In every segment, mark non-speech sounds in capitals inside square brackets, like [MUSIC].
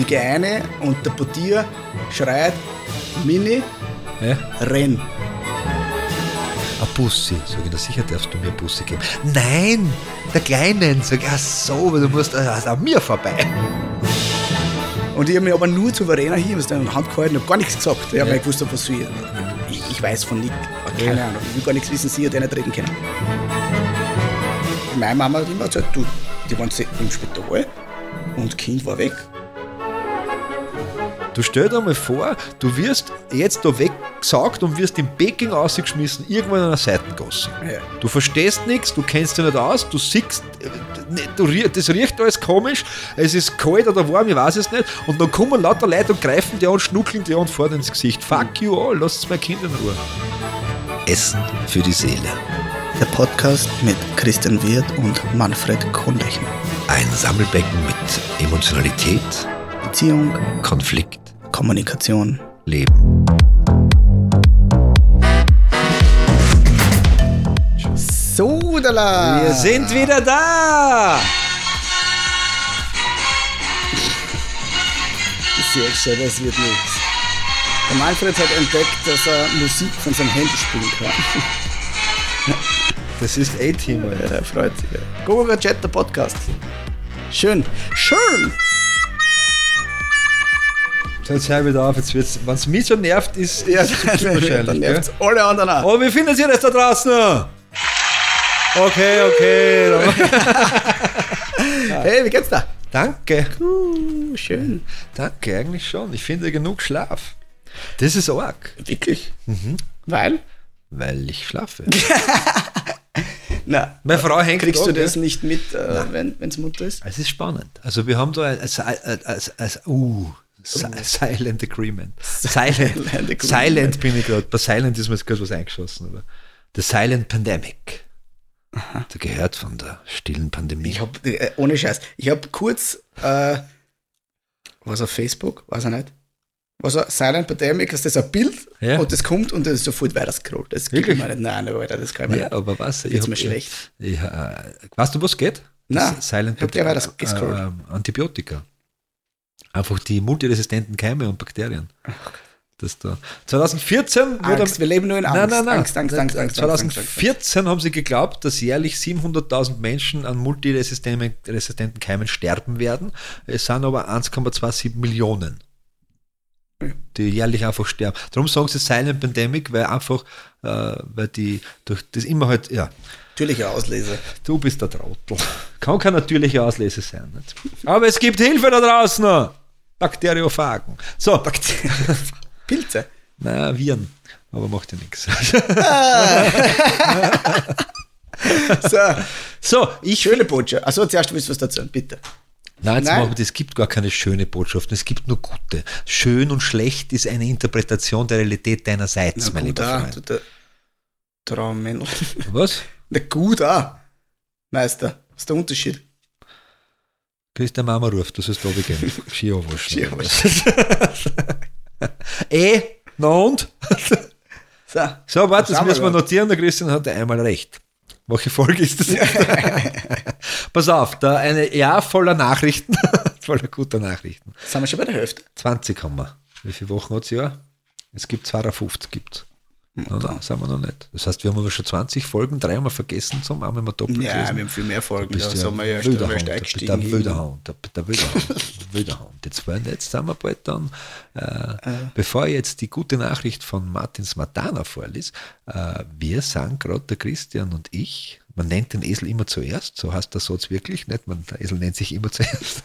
Und ich gehe rein und der Portier schreit, Mini, Ja? renn. Ein Bussi. Sag ich, na sicher darfst du mir Bussi geben. Nein, der Kleinen. Sag ich, ach so, du musst also an mir vorbei. Und ich habe mich aber nur souveräner hier mit der Hand gehalten, habe gar nichts gesagt. Ich habe Ja. nicht gewusst, was ich, ich, ich weiß von nichts, keine Ahnung. Ich will gar nichts wissen, sie hat nicht reden können. Meine Mama hat immer gesagt, du, die waren im Spital und das Kind war weg. Du stell dir mal vor, du wirst jetzt da weggesaugt und wirst in Peking ausgeschmissen, irgendwo in einer Seitengasse. Ja. Du verstehst nichts, du kennst dich nicht aus, du siehst, äh, du, das riecht alles komisch, es ist kalt oder warm, ich weiß es nicht. Und dann kommen lauter Leute und greifen dir und schnuckeln dir und fahren ins Gesicht. Fuck you all, lasst mein Kind in Ruhe. Essen für die Seele. Der Podcast mit Christian Wirth und Manfred Kohnlechner. Ein Sammelbecken mit Emotionalität, Beziehung, Konflikt, Kommunikation. Leben. Sodala! Wir sind wieder da! Sehr schön, das wird nichts. Der Manfred hat entdeckt, dass er Musik von seinem Handy spielen kann. Das ist A-Team, Alter. Er freut sich. Gogora Chat, der Podcast. Schön. Schön! Jetzt hör wieder auf, jetzt wird's, wenn's mich so nervt, ist, Ja, es [LAUGHS] dann, dann wahrscheinlich. nervt's gell? alle anderen auch. Oh, wie findet ihr das da draußen? Okay, okay. dann- [LAUGHS] Hey, wie geht's da? Danke. Uh, schön. Danke, eigentlich schon. Ich finde genug Schlaf. Das ist arg, Wirklich? Mhm. Weil? weil ich schlafe. [LAUGHS] Na, Meine Frau hängt kriegst du das nicht mit, äh, wenn wenn's Mutter ist? Es ist spannend. Also wir haben da ein, ein, ein, ein, ein uh, Silent Agreement. Silent, Silent Agreement. Silent bin ich gerade. Bei Silent ist mir jetzt gerade was eingeschossen. Aber The Silent Pandemic. Der gehört von der stillen Pandemie. Ich hab, äh, ohne Scheiß, ich habe kurz, äh, was auf Facebook, weiß ich nicht, was er, Silent Pandemic, ist das ein Bild Ja. und das kommt und das ist sofort weiter scrollt. Das Wirklich? mir nicht. Nein, Alter, das kann ich mir ja, nicht. aber was? Hab- mir schlecht? Ich, äh, weißt du, was geht? Nein, Das Silent ich hab gescrollt. äh, Antibiotika. Einfach die multiresistenten Keime und Bakterien. Das da. 2014 wurde Angst, wir leben nur in Angst. Nein, nein, nein. Angst, Angst, Angst, Angst, Angst, Angst, Angst. 2014 haben sie geglaubt, dass jährlich 700.000 Menschen an multiresistenten resistenten Keimen sterben werden. Es sind aber 1,27 Millionen, die jährlich einfach sterben. Darum sagen sie Silent Pandemic, weil einfach, äh, weil die durch das immer halt, ja, Natürliche Auslese. du bist der Trottel. Kann keine natürliche Auslese sein. Nicht? Aber es gibt Hilfe da draußen. Bakteriophagen. So, [LAUGHS] Pilze. naja, Viren. Aber macht ja nichts. [LAUGHS] So, So, ich schöne Botschaft. Achso, zuerst willst du was dazu sagen, bitte. Nein, jetzt Nein. machen wir, es gibt gar keine schöne Botschaften, es gibt nur gute. Schön und schlecht ist eine Interpretation der Realität deinerseits, Na mein gut, lieber auch, Freund. du, der Traummännl. Was? Na gut, auch. Meister, was ist der Unterschied? Christian Mama ruft, du sollst da gehen. Skier waschen. Skier eh, na und? [LAUGHS] So, So, warte, das müssen wir notieren, der Christian hat einmal recht. Welche Folge ist das? [LAUGHS] Pass auf, da eine Jahr voller Nachrichten, [LAUGHS] voller guter Nachrichten. sind wir schon bei der Hälfte. 20 haben wir. Wie viele Wochen hat es Jahr? Es gibt 52 gibt's. Na, na, sind wir noch nicht. Das heißt, wir haben aber schon 20 Folgen, drei haben wir vergessen zum haben wir doppelt Ja, gelesen. wir haben viel mehr Folgen. Da sind wir ja der, eingestiegen. der Hund, der, der wilder Hund, wilder Hund. Jetzt, wollen- jetzt sind wir bald dann, äh, bevor ich jetzt die gute Nachricht von Martin Smatana vorliest, äh, wir sind gerade der Christian und ich, man nennt den Esel immer zuerst, so heißt der Satz wirklich, nicht? Man, der Esel nennt sich immer [LAUGHS] zuerst.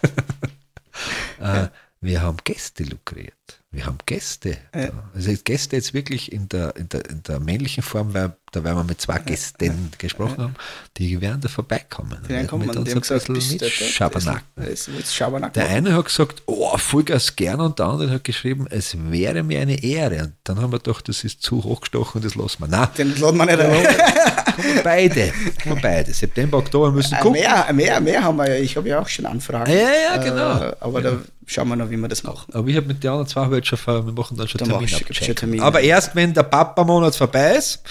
äh, wir haben Gäste lukriert. Wir haben Gäste. Ja. Da. Also Gäste jetzt wirklich in der, in der, in der männlichen Form, weil da werden wir mit zwei Gästen gesprochen haben, die werden da vorbeikommen. Die werden kommen mit uns haben ein gesagt, bisschen dort? Schabernack. Der eine hat gesagt, oh, Vollgas gern und der andere hat geschrieben, es wäre mir eine Ehre. Und dann haben wir gedacht, das ist zu hochgestochen, das lassen wir. Nein, Den laden wir nicht [LAUGHS] beide. Beide. September, Oktober müssen Äh, gucken. Mehr, mehr, mehr haben wir ja. Ich habe ja auch schon Anfragen. Ja, ja, genau. Äh, aber da schauen wir noch, wie wir das machen. Aber ich habe mit den anderen zwei halt schon vor, wir machen dann schon Dann Termin schon Termine. Aber erst wenn der Papa-Monat vorbei ist,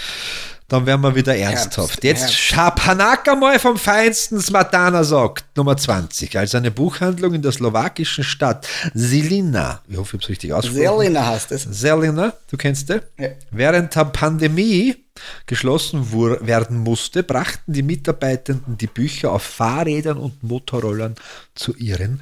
dann werden wir wieder ernsthaft. Herbst, Jetzt Herbst. Schapanak mal vom feinsten Smatana sagt, Nummer 20, als eine Buchhandlung in der slowakischen Stadt Silina, ich hoffe, ich habe es richtig ausgesprochen. Selina heißt es. Selina, du kennst die? Ja. Während der Pandemie geschlossen werden musste, brachten die Mitarbeitenden die Bücher auf Fahrrädern und Motorrollern zu ihren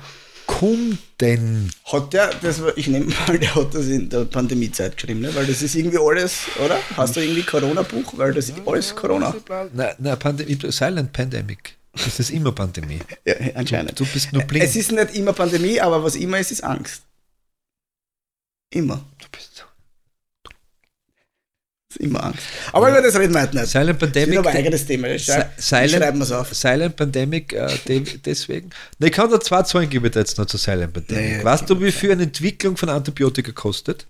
Kunden. Hat der, das ich nehme mal, [LAUGHS] der hat das in der Pandemiezeit geschrieben, ne? weil das ist irgendwie alles, oder? Hast du irgendwie Corona-Buch? Weil das ist alles Corona. Na, na Pandemie, Silent Pandemic. Das ist immer Pandemie. [LAUGHS] Ja, anscheinend. Du bist nur blind. Es ist nicht immer Pandemie, aber was immer ist, ist Angst. Immer. du bist so. Immer Angst. Aber über das reden wir heute nicht. Silent Das ist Pandemic. aber ein eigenes Thema. Ich Silent, schreiben wir es auf. Silent Pandemic, äh, de deswegen. Na, ich kann da zwei Zahlen geben jetzt noch zu Silent Pandemic. Nee, weißt du, wie viel eine Entwicklung von Antibiotika kostet?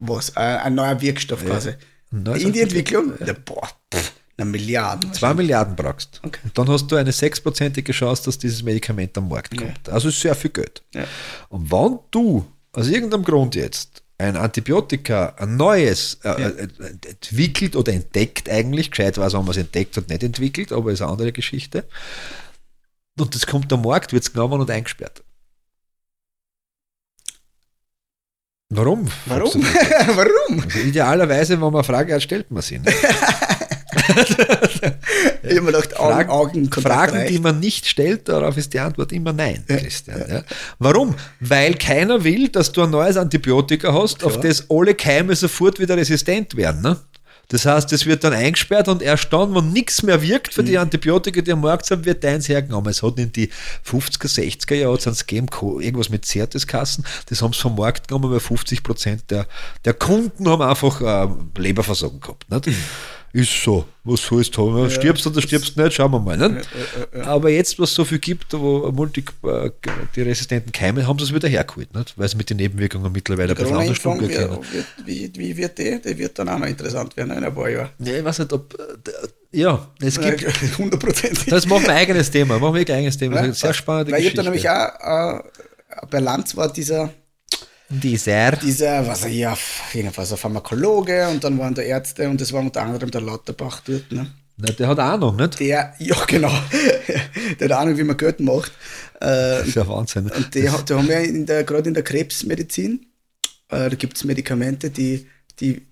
Was? Äh, ein neuer Wirkstoff quasi. Ein neues In die Entwicklung? Ja, boah, pff, eine Milliarde. Zwei Milliarden brauchst. Okay. Und dann hast du eine sechsprozentige Chance, dass dieses Medikament am Markt kommt. Also ist sehr viel Geld. Ja. Und wenn du aus irgendeinem Grund jetzt ein Antibiotika, ein neues, äh, äh, entwickelt oder entdeckt eigentlich, gescheit weiß, ob man es entdeckt und nicht entwickelt, aber ist eine andere Geschichte. Und das kommt am Markt, wird es genommen und eingesperrt. Warum? Warum? [LAUGHS] Warum? Also idealerweise, wenn man eine Frage hat, stellt man sie. Ne? [LAUGHS] Ich habe mir gedacht, Augen, Fragen, Augenkontakt Fragen, reicht. die man nicht stellt, darauf ist die Antwort immer nein, Christian. Ja. Warum? Weil keiner will, dass du ein neues Antibiotika hast, auf Klar. das alle Keime sofort wieder resistent werden. Ne? Das heißt, es wird dann eingesperrt und erst dann, wenn nichts mehr wirkt für die Mhm. Antibiotika, die am Markt sind, wird deins hergenommen. Es hat in die 50er, 60er Jahre eins gegeben, irgendwas mit Zerteskassen, das haben sie vom Markt genommen, weil 50 Prozent der, der Kunden haben einfach äh, Leberversagen gehabt. Nicht? Ist so, was sollst du haben? Stirbst oder stirbst nicht, schauen wir mal. Nicht? Aber jetzt, was es so viel gibt, wo multi, äh, die resistenten Keime, haben sie es wieder hergeholt, nicht? weil sie mit den Nebenwirkungen mittlerweile ein bisschen anders Corona-Impfung, umgehen wie, wie, wird die? Die wird dann auch noch interessant werden in ein paar Jahren. Ja, ich weiß nicht, ob. äh, Ja, es gibt. [LAUGHS] Hundertprozentig. Das machen wir ein eigenes Thema. Machen wir ein eigenes Thema. Das ist eine sehr spannende Weil ich habe Geschichte. da nämlich auch, äh, bei Lanz war dieser, Dieser. dieser, was er ja, irgendwas, ein Pharmakologe und dann waren da Ärzte und das war unter anderem der Lauterbach dort, ne? Na, der hat Ahnung, nicht? Der, ja genau, [LAUGHS] der hat Ahnung, wie man Geld macht. Äh, Das ist ja Wahnsinn. Und die, die haben ja in der, gerade in der Krebsmedizin, äh, da gibt es Medikamente, die, die,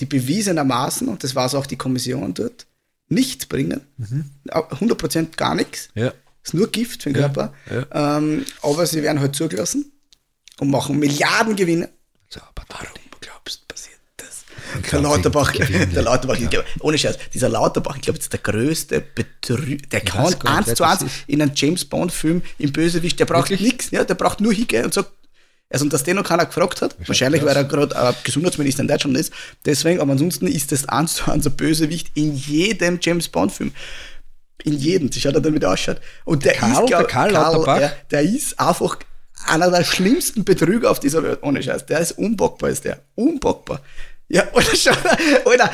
die bewiesenermaßen, und das war es auch die Kommission dort, nichts bringen. Au- 100% gar nichts. Ja. Ist nur Gift für den Ja, Körper. Ähm, aber sie werden halt zugelassen und machen Milliarden Gewinne. So, aber Warum glaubst du, passiert das? Der Lauterbach, der Lauterbach, ich glaub, ohne Scheiß, dieser Lauterbach, ich glaube, ist der größte Betrüger. Der kann gar nicht, eins zu eins in einem James Bond-Film im Bösewicht, der braucht nichts, ja, der braucht nur hingehen und sagt, also und dass den noch keiner gefragt hat, wahrscheinlich, weil er gerade äh, Gesundheitsminister in Deutschland ist, deswegen, aber ansonsten ist das eins zu eins ein Bösewicht in jedem James Bond-Film. In jedem, das schaut er dann wieder ausschaut. Und der Karl, ist, glaub- der Karl Lauterbach? ja, der ist einfach einer der schlimmsten Betrüger auf dieser Welt, ohne Scheiß. Der ist unbockbar, ist der. Unbockbar. Ja, [LAUGHS] Alter, schau, Alter,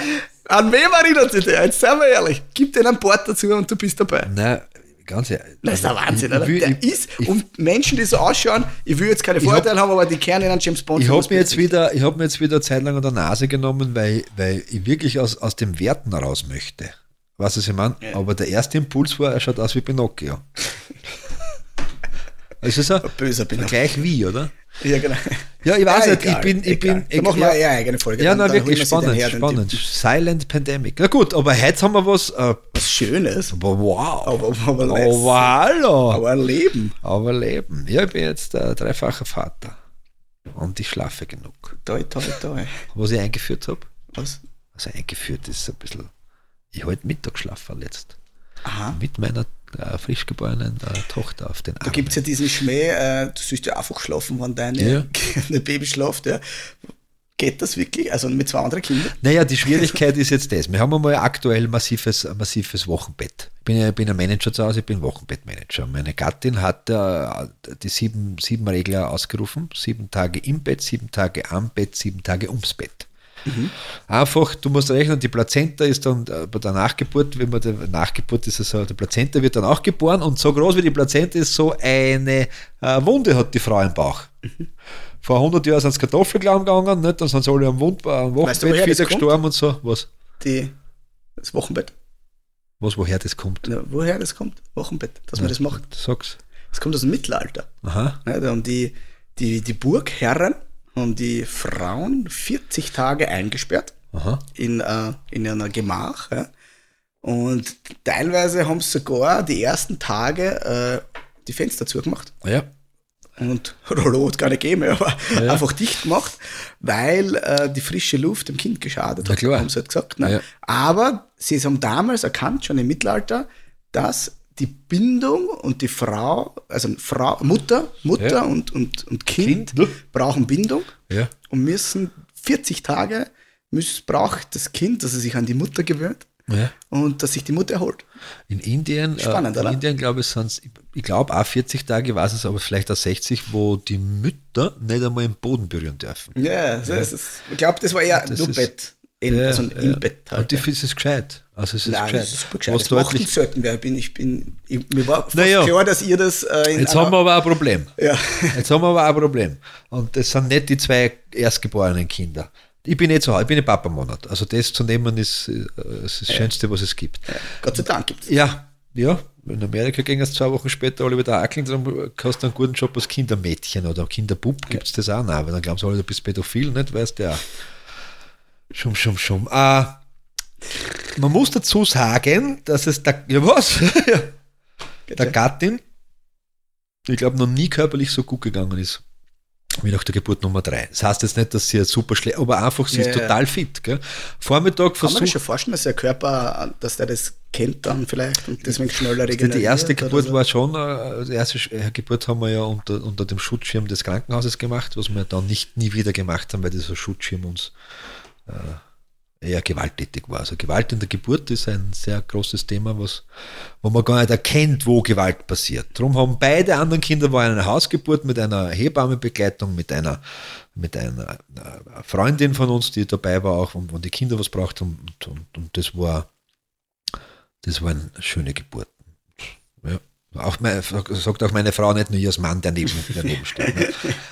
an wem erinnert sich der? Jetzt seien wir ehrlich. Gib den ein Bord dazu und du bist dabei. Nein, ganz ehrlich. Das ist der Wahnsinn, ich, oder? der ich, ist, und Menschen, die so ausschauen, ich will jetzt keine Vorurteile haben, aber die kehren in einen James Bond. ich habe mir jetzt wieder, ich habe mir jetzt wieder eine Zeit lang an der Nase genommen, weil, weil ich wirklich aus, aus dem Werten raus möchte. Weißt du, was ich meine? Aber der erste Impuls war, er schaut aus wie Pinocchio. [LAUGHS] Es ist ein böser Pinocchio. Gleich wie, oder? Ja, genau. Ja, ich weiß Ja, nicht, ich egal, bin, ich egal. bin, Da machen wir ja, eine eigene Folge. Ja, Dann- na, dann wirklich spannend, dann her, spannend. Silent Pandemic. Na gut, aber heute haben wir was, äh, Was Schönes. aber wow. Aber, aber, aber, aber hallo. aber Leben. Aber Leben. Ja, ich bin jetzt der dreifache Vater. Und ich schlafe genug. Toi, toi, toi. Was ich eingeführt habe, Was? also eingeführt ist ein bisschen, ich halte Mittagsschlafen jetzt. Aha. Mit meiner äh, frisch geborenen äh, Tochter auf den Da Arm. gibt es ja diesen Schmäh, äh, du sollst ja einfach schlafen, wenn deine, Ja. dein [LAUGHS] Baby schlaft. Ja. Geht das wirklich? Also mit zwei anderen Kindern? Naja, die Schwierigkeit ist jetzt das. Wir haben einmal aktuell massives, massives Wochenbett. Ich bin, ja- ich bin ein Manager zu Hause, ich bin Wochenbettmanager. Meine Gattin hat äh, die sieben, sieben Regler ausgerufen. Sieben Tage im Bett, sieben Tage am Bett, sieben Tage ums Bett. Einfach, du musst rechnen, die Plazenta ist dann äh, bei der Nachgeburt, wenn man der Nachgeburt ist es so, die Plazenta wird dann auch geboren und so groß wie die Plazenta ist, so eine äh, Wunde hat die Frau im Bauch. Vor 100 Jahren sind es Kartoffelklauen gegangen, nicht? dann sind sie alle am, Wund, am Weißt du, Wochenbett woher das wieder kommt? gestorben und so. Was? Die, Das Wochenbett. Was, woher das kommt? Ja, woher das kommt? Wochenbett, dass man das macht. Sag's. Das kommt aus dem Mittelalter. Aha. Ja, da haben die, die, die Burgherren haben die Frauen 40 Tage eingesperrt Aha. in, äh, in einer Gemach. Ja. Und teilweise haben sie sogar die ersten Tage äh, die Fenster zugemacht. Ja. Und [LAUGHS] Rollo hat gar nicht gegeben, aber Ja. einfach dicht gemacht, weil äh, die frische Luft dem Kind geschadet hat, haben sie halt gesagt. Ne? Aber sie haben damals erkannt, schon im Mittelalter, dass die Bindung und die Frau, also Frau, Mutter, Mutter Ja. und, und, und Kind, Kind, brauchen Bindung Ja. und müssen 40 Tage braucht das Kind, dass es sich an die Mutter gewöhnt ja. und dass sich die Mutter erholt. In Indien, Spannend, äh, in oder? Indien glaube ich, sind ich glaube auch 40 Tage, weiß es, aber vielleicht auch 60, wo die Mütter nicht einmal im Boden berühren dürfen. Ja, das Ist, ich glaube, das war eher Das nur ist- Bett. In, also im Bett halt. Und die ja. finde es gescheit. Also es ist Nein, gescheit. das ist super gescheit. Was deutlich, wer. Ich bin, ich bin, ich, mir war fast Naja. klar, dass ihr das äh, Jetzt haben wir aber ein Problem. Ja. Jetzt haben wir aber ein Problem. Und das sind nicht die zwei erstgeborenen Kinder. Ich bin nicht so, ich bin im Papa-Monat. Also das zu nehmen ist äh, das, ist das Schönste, was es gibt. Gott sei Dank gibt es. Ja, ja. In Amerika ging es zwei Wochen später alle wieder ackeln, dann hast du einen guten Job als Kindermädchen oder Kinderbub, gibt es das auch noch, weil dann glauben sie alle, du bist pädophil, nicht? Weißt du ja. Schum, schum, schum. Äh, man muss dazu sagen, dass es der, ja was? [LAUGHS] ja, der Gattin, ich glaube, noch nie körperlich so gut gegangen ist. Wie nach der Geburt Nummer drei. Das heißt jetzt nicht, dass sie super schlecht, aber einfach, sie Ja, ist ja. total fit. Gell? Vormittag Kann man versucht, schon vorstellen, dass der Körper, dass der das kennt dann vielleicht und deswegen schneller regeneriert? die erste Geburt so? war schon, äh, die erste äh, Geburt haben wir ja unter, unter dem Schutzschirm des Krankenhauses gemacht, was wir dann nicht nie wieder gemacht haben, weil dieser Schutzschirm uns eher gewalttätig war. Also Gewalt in der Geburt ist ein sehr großes Thema, was, wo man gar nicht erkennt, wo Gewalt passiert. Darum haben beide anderen Kinder waren eine Hausgeburt mit einer Hebammenbegleitung, mit einer, mit einer äh, Freundin von uns, die dabei war, auch, wenn die Kinder was braucht. Und, und, und das war das waren schöne Geburten. Ja. Auch mein, sagt auch meine Frau, nicht nur ihr als Mann, der neben, daneben steht. Ne?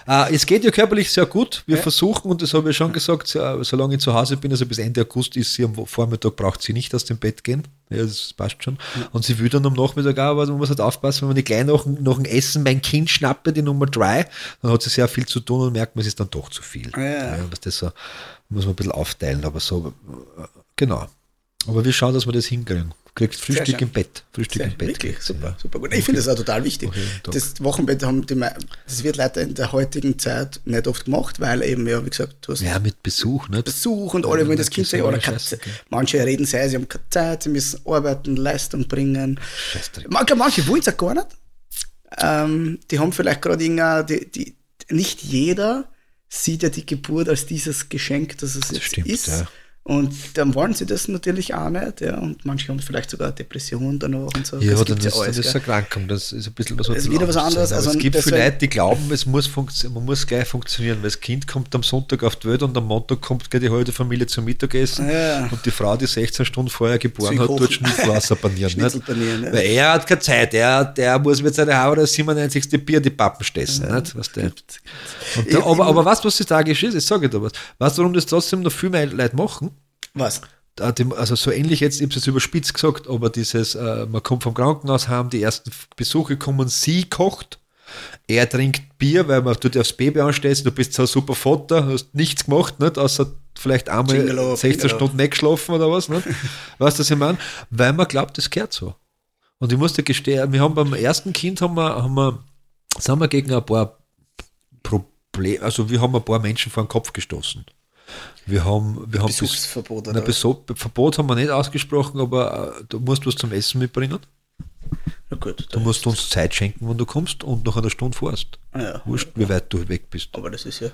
äh, es geht ihr körperlich sehr gut. Wir versuchen, und das habe ich schon gesagt, äh, solange ich zu Hause bin, also bis Ende August ist sie am Vormittag, braucht sie nicht aus dem Bett gehen. Ja, das passt schon. Und sie will dann am Nachmittag auch, aber man muss halt aufpassen, wenn man die gleich nach, nach dem Essen mein Kind schnappe, die Nummer drei, dann hat sie sehr viel zu tun und merkt man, es ist dann doch zu viel. Ja. dass das so, muss man ein bisschen aufteilen, aber so, äh, genau. Aber wir schauen, dass wir das hinkriegen. Kriegt Frühstück im Bett. Frühstück Sehr, im Bett. wirklich, super, super gut. Ich finde das auch total wichtig. Okay, das Wochenbett haben die, das wird leider in der heutigen Zeit nicht oft gemacht, weil eben, ja, wie gesagt, du hast Ja, mit Besuch, nicht? Besuch und alle wollen das das Kind sehen oder gell? Manche reden sehr, sie haben keine Zeit, sie müssen arbeiten, Leistung bringen. Manche, manche wollen es auch gar nicht. Ähm, die haben vielleicht gerade irgendeine, die, die, nicht jeder sieht ja die Geburt als dieses Geschenk, das es jetzt stimmt, ist. ja. Und dann wollen sie das natürlich auch nicht. Ja. Und manche haben vielleicht sogar Depressionen danach und so. Ja, Das dann ist, dann alles, ist gell. eine Erkrankung. Das ist ein bisschen was Das ist wieder was anderes, also es gibt viele Leute, die glauben, es muss man muss gleich funktionieren, weil das Kind kommt am Sonntag auf die Welt und am Montag kommt gleich die halbe Familie zum Mittagessen Ja. und die Frau, die 16 Stunden vorher geboren hat, tut Schnitzelwasser panieren. Nicht? panieren, ja. Weil er hat keine Zeit, er, der muss mit seiner Haare das 97. Bier die Pappen stessen. Nicht? Weißt du? Und Ich- da, aber, aber was das tragisch ist? Ich sage dir was. Weißt du, warum das trotzdem noch viel mehr Leute machen? Was? also so ähnlich jetzt, ich habe es überspitzt gesagt, aber dieses, äh, man kommt vom Krankenhaus heim, die ersten Besuche kommen, sie kocht, er trinkt Bier, weil man du dir aufs Baby anstellst, du bist so ein super Vater, hast nichts gemacht, nicht, außer vielleicht einmal Jingle 16 Jingle Stunden nicht geschlafen oder was, nicht? [LAUGHS] weißt du, was ich meine? Weil man glaubt, das gehört so. Und ich muss dir gestehen, wir haben beim ersten Kind haben wir, haben wir, sind wir gegen ein paar Probleme, also wir haben ein paar Menschen vor den Kopf gestoßen. Wir haben, wir haben Besuchsverbot Nein, oder? Beso Verbot haben wir nicht ausgesprochen, aber äh, du musst was zum Essen mitbringen. Na gut, Du musst uns Zeit schenken, wenn du kommst und nach einer Stunde fährst. ja, Wurscht, wie weit du weg bist. aber das ist ja.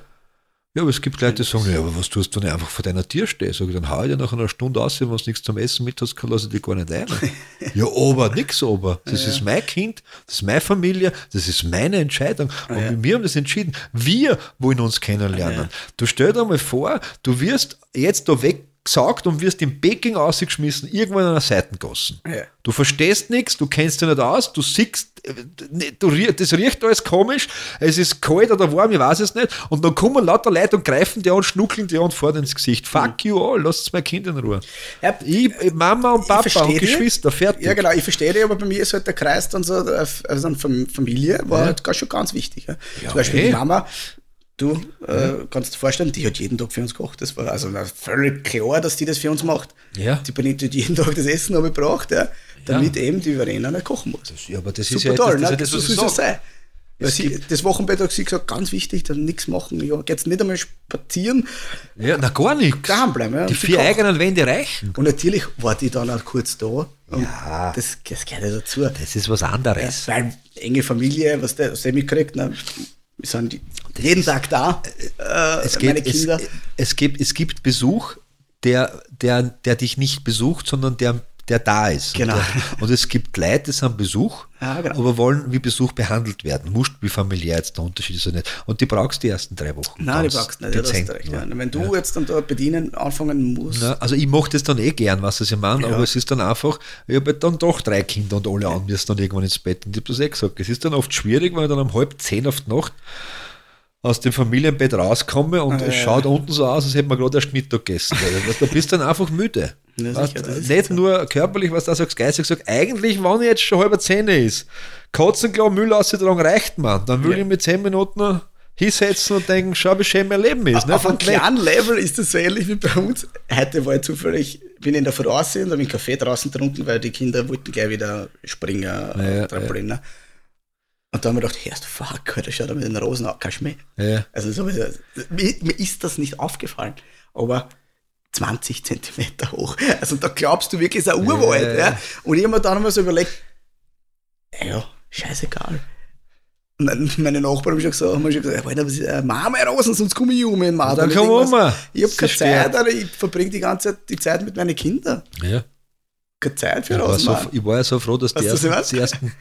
Ja, aber es gibt Leute, die sagen, ja, aber was tust du, wenn ich einfach vor deiner Tür stehe? Sag ich, dann hau ich dir nach einer Stunde aus, wenn du nichts zum Essen mit hast, kann lasse ich dich gar nicht ein. [LAUGHS] ja, aber, nix aber. Das ist mein Kind, das ist meine Familie, das ist meine Entscheidung. Und wir haben das entschieden. Wir wollen uns kennenlernen. Du stell dir mal vor, du wirst jetzt da weg gesaugt und wirst in Peking ausgeschmissen, irgendwo in einer Seitengassen. Ja. Du verstehst nichts, du kennst dich nicht aus, du siehst, äh, ne, du, das riecht alles komisch, es ist kalt oder warm, ich weiß es nicht. Und dann kommen lauter Leute und greifen dir an, schnuckeln dir an vor ins Gesicht. Fuck you all, lasst mein Kind in Ruhe. Ja, Ich, Mama und Papa und. Geschwister, fertig. Ja, genau, ich verstehe dich, aber bei mir ist halt der Kreis dann so, äh, also dann Familie war Ja. halt schon ganz wichtig. Ja. Zum Beispiel eh. die Mama, du äh, kannst dir vorstellen, die hat jeden Tag für uns gekocht. Das war also na, völlig klar, dass die das für uns macht. Ja. Die bringt jeden Tag das Essen gebraucht, ja, damit eben die Verena nicht kochen muss. Ja, aber das ist Super ja toll, das, ne? das, das, ist ja das, soll was sag. sein. Weil sie, das Wochenbett hat sie gesagt, ganz wichtig, dann nichts machen. Ja, geht's nicht einmal spazieren, Ja, na gar nichts. daheim bleiben. Ja, Die vier kocht. eigenen Wände reichen. Und natürlich war die dann auch kurz da. Ja. das, das gehört ja dazu. Das ist was anderes. Weil enge Familie, was der, was der mitkriegt, ne, wir sind jeden Tag da, äh, Es, meine geht, es, Kinder. es, gibt, es gibt Besuch, der, der, der dich nicht besucht, sondern der, der da ist. Genau. Und, und es gibt Leute, die sind Besuch, Ja, genau. aber wollen wie Besuch behandelt werden. Musst wie familiär jetzt der Unterschied ist ja nicht. Und die brauchst die ersten drei Wochen. Nein, die brauchst nicht, ja, dezent du recht. Ja. Wenn du jetzt dann da bedienen anfangen musst, Na, also ich mache das dann eh gern, was ich meine, Ja. aber es ist dann einfach, ich habe halt dann doch drei Kinder und alle an müssen dann irgendwann ins Bett. Und ich habe das eh gesagt. Es ist dann oft schwierig, ich dann um halb zehn auf die Nacht aus dem Familienbett rauskomme und Ah, es ja, schaut unten so aus, als hätte man gerade erst Mittag gegessen. Weil Du bist dann einfach müde. [LAUGHS] Ja, Weißt, sicher, ist nicht so. nur körperlich, was du sagst, geistig gesagt, eigentlich, wenn ich jetzt schon halber zehn ist, Katzenklau Müll ausgetragen reicht man. Dann will Ja. ich mit zehn Minuten hinsetzen und denken, schau, wie schön mein Leben ist. auf nicht? einem kleinen Level ist das so ähnlich wie bei uns. Heute war ich zufällig, bin in der und habe einen Kaffee draußen getrunken, weil die Kinder wollten gleich wieder springen, Ja, äh, Trampolin. ne? Und da haben wir gedacht, hey, fuck, Alter, schau da mit den Rosen kannst du mehr. Ja. Also so, mir, mir ist das nicht aufgefallen, aber 20 Zentimeter hoch. Also da glaubst du wirklich, es ist ein Urwald. Ja, Ja, ja. Und ich habe mir dann mal so überlegt, ja, scheißegal. Und meine Nachbarn haben schon gesagt, haben schon gesagt Alter, was ist, äh, mach mal Rosen, sonst komme ich um in dann komm um. Ich habe keine. Zeit, Alter, ich verbringe die ganze Zeit die Zeit mit meinen Kindern. Ja. Keine Zeit für war, Rosen. so, ich war ja so froh, dass die ersten, die ersten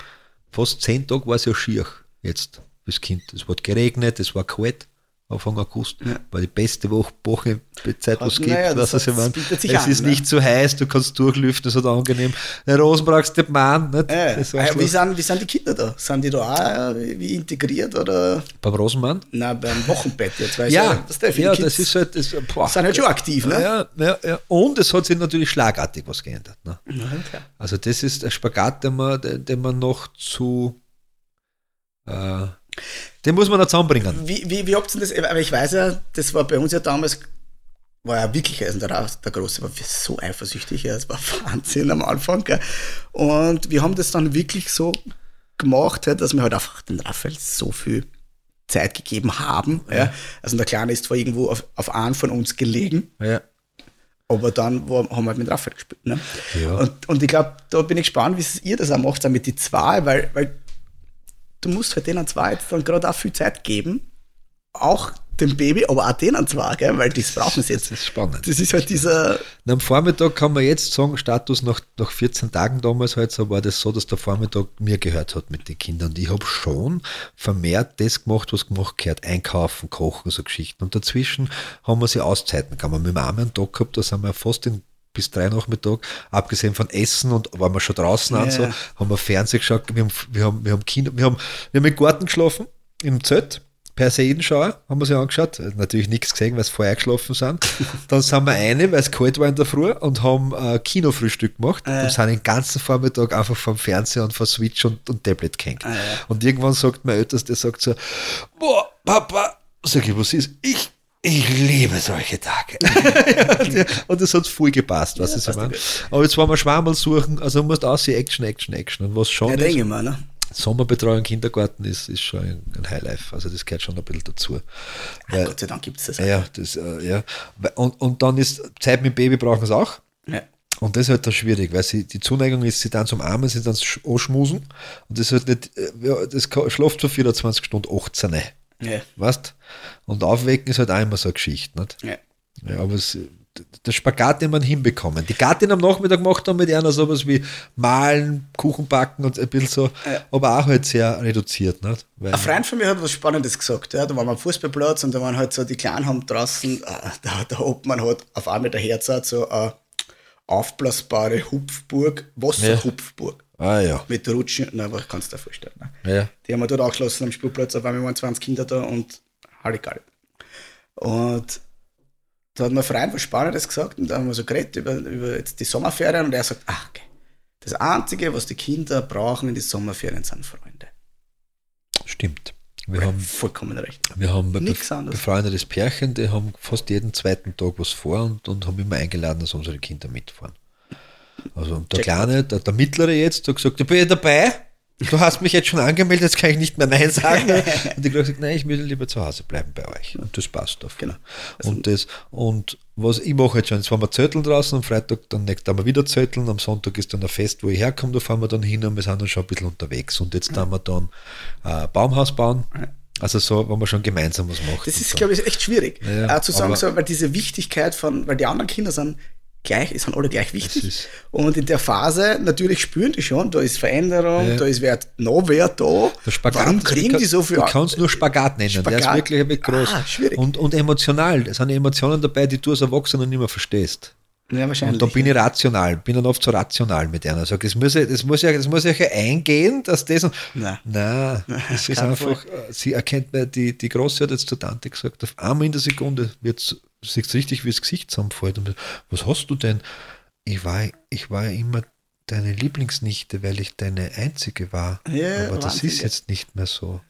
fast zehn Tage war es ja schier jetzt, das Kind. Es hat geregnet, es war kalt, Anfang August. Ja. War die beste Woche, Woche Zeit, was es gibt. Naja, das was ich es an, ist ne? nicht zu heiß, du kannst durchlüften, es hat angenehm. Der Rosen brauchst du nicht? Äh, äh, wie, sind, wie sind die Kinder da? Sind die da auch äh, wie integriert oder Beim Rosenmann? nein, beim Wochenbett jetzt? Weil Ja, ja, das, der, ja, das ist halt. Das, boah, sind halt schon aktiv, ne? ja, ja, ja. Und es hat sich natürlich schlagartig was geändert. Ne? Klar. Also das ist der Spagat, den man, den, den man noch zu äh, den muss man noch zusammenbringen. Wie, wie, wie habt ihr das? Aber ich weiß ja, das war bei uns ja damals, war ja wirklich, also der, der Große war so eifersüchtig, ja, es war [LAUGHS] Wahnsinn am Anfang. Gell? Und wir haben das dann wirklich so gemacht, dass wir halt einfach den Raphael so viel Zeit gegeben haben. Ja. Also der Kleine ist zwar irgendwo auf, auf einen von uns gelegen, Ja. aber dann war, haben wir halt mit Raphael gespielt. Ne? Ja. Und, und ich glaube, da bin ich gespannt, wie ihr das auch macht, mit die zwei, weil, weil du musst halt denen zwei jetzt dann gerade auch viel Zeit geben. Auch dem Baby, aber auch denen zwei, gell? weil das brauchen sie jetzt. Das ist spannend. Das ist halt dieser, Und am Vormittag kann man jetzt sagen, Status nach, nach 14 Tagen damals halt, so war das so, dass der Vormittag mir gehört hat mit den Kindern. Und ich habe schon vermehrt das gemacht, was gemacht gehört. Einkaufen, kochen, so Geschichten. Und dazwischen haben wir sie Auszeiten gehabt. Mit dem einen Tag gehabt, da sind wir fast in, bis drei Nachmittag, abgesehen von Essen und waren wir schon draußen Ja. und so, haben wir Fernsehen geschaut, wir haben, wir haben, wir haben Kino, wir haben, wir haben im Garten geschlafen, im Zelt, per Seidenschauer, haben wir sie angeschaut. Natürlich nichts gesehen, weil sie vorher geschlafen sind. [LAUGHS] Dann sind wir eine, weil es kalt war in der Früh und haben äh, Kinofrühstück gemacht Ah, ja. und sind den ganzen Vormittag einfach vom Fernseher und vom Switch und, und Tablet gehängt. Ah, ja. Und irgendwann sagt mein Ältester, der sagt so, boah, Papa, sag ich, was ist? Ich, ich liebe solche Tage. [LAUGHS] und das hat voll gepasst, was Ja, ich meine. Aber jetzt wollen wir Schwammerl suchen, also du musst aussehen, Action, Action, Action. Und was schon ja, ist, mal, ne? Sommerbetreuung Kindergarten ist, ist schon ein, ein Highlife. Also das gehört schon ein bisschen dazu. Weil, Gott sei Dank gibt es das. ja, das, äh, ja. Und, und dann ist Zeit mit dem Baby brauchen sie auch. Ja. Und das ist halt dann schwierig, weil sie, die Zuneigung ist, sie dann zum Armen, sie dann sch- anschmusen. Und das ist halt nicht, äh, ja, das schläft für 24 Stunden 18. Ja. Weißt Und aufwecken ist halt auch immer so eine Geschichte. Nicht? Ja. Ja, aber es, der Spagat, den man hinbekommen. Die Gattin am Nachmittag macht dann mit einer sowas wie Malen, Kuchen backen und ein bisschen so, ja. aber auch halt sehr reduziert. Nicht? Weil ein Freund von mir hat was Spannendes gesagt. Ja, da waren wir am Fußballplatz und da waren halt so die Kleinen haben draußen, äh, da, der Obmann hat auf einmal der Herz hat so eine aufblasbare Hupfburg, Wasserhupfburg. Ah ja. Mit Rutschen, na, was kannst du dir vorstellen. Ne? Ja. Die haben wir dort angeschlossen am Spielplatz, auf einmal waren 20 Kinder da und Halligalli. Und da hat mein Freund was Spannendes gesagt und da haben wir so geredet über, über jetzt die Sommerferien und er sagt, ach, okay, das Einzige, was die Kinder brauchen in die Sommerferien, sind Freunde. Stimmt. Wir haben vollkommen recht. Wir haben Nichts anderes. befreundetes Pärchen, die haben fast jeden zweiten Tag was vor und, und haben immer eingeladen, dass unsere Kinder mitfahren. Also der Check Kleine, der, der Mittlere jetzt, hat gesagt, ich bin ja dabei. Du hast mich jetzt schon angemeldet, jetzt kann ich nicht mehr Nein sagen. [LAUGHS] und ich habe gesagt, nein, ich will lieber zu Hause bleiben bei euch. Und das passt auf. Genau. Also und, das, und was ich mache jetzt schon, jetzt fahren wir Zötteln draußen, am Freitag dann nächstes Mal wieder Zötteln, am Sonntag ist dann ein Fest, wo ich herkomme, da fahren wir dann hin und wir sind dann schon ein bisschen unterwegs. Und jetzt haben wir dann ein äh, Baumhaus bauen. Also so, wenn man schon gemeinsam was macht. Das ist, glaube ich, echt schwierig. Ja, zu sagen, so, weil diese Wichtigkeit von, weil die anderen Kinder sind gleich, sind alle gleich wichtig. Und in der Phase natürlich spüren die schon, da ist Veränderung, ja. da ist wer, noch wer da. Warum kriegen kann, die so viel? Du kannst nur Spagat nennen, Spagat. der ist wirklich ein bisschen groß. Ah. Und, und emotional, da sind Emotionen dabei, die du als Erwachsener nicht mehr verstehst. Ja, wahrscheinlich. Und dann bin ich rational, bin dann oft so rational mit einer. Sag, das muss ja, das muss ja, das muss ja eingehen, dass das. Und, nein. Nein, das ist einfach, Fall. sie erkennt mir, die, die Große hat jetzt zur Tante gesagt, auf einmal in der Sekunde wird es richtig, wie das Gesicht zusammenfällt. Und was hast du denn? Ich war, ich war ja immer deine Lieblingsnichte, weil ich deine einzige war. Ja, Aber das ist jetzt nicht mehr so.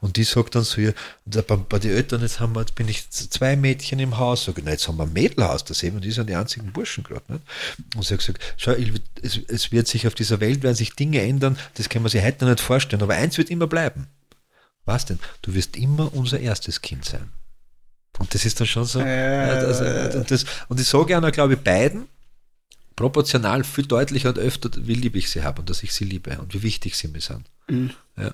Und die sagt dann so, ja, bei, bei den Eltern, jetzt, haben wir, jetzt bin ich zwei Mädchen im Haus. Sag ich, na, jetzt haben wir ein Mädelhaus, da sehen wir, die sind die einzigen Burschen gerade. Und sie hat gesagt, schau, es, es, wird sich auf dieser Welt, werden sich Dinge ändern, das kann man sich heute noch nicht vorstellen, aber eins wird immer bleiben. Was denn? Du wirst immer unser erstes Kind sein. Und das ist dann schon so. Äh, also, und, das, und ich sage einer, glaube ich, beiden proportional viel deutlicher und öfter, wie lieb ich sie habe und dass ich sie liebe und wie wichtig sie mir sind. Mhm. Ja.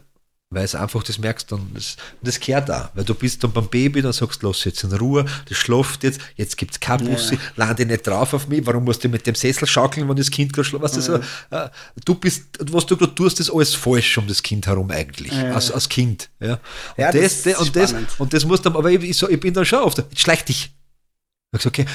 Weil es einfach, das merkst du dann, das, das gehört da. Weil du bist dann beim Baby, dann sagst du, lass jetzt in Ruhe, das schläft jetzt, jetzt gibt es keine Bussi, ja. lande nicht drauf auf mich, warum musst du mit dem Sessel schaukeln, wenn das Kind gerade schläft? Ja. So, äh, du bist, was du gerade tust, ist alles falsch um das Kind herum eigentlich, ja. als, als Kind. Ja. ja und, das, das, und, das, und das muss dann, aber ich, ich, ich bin dann schon oft, jetzt schleich dich, ich gesagt, okay,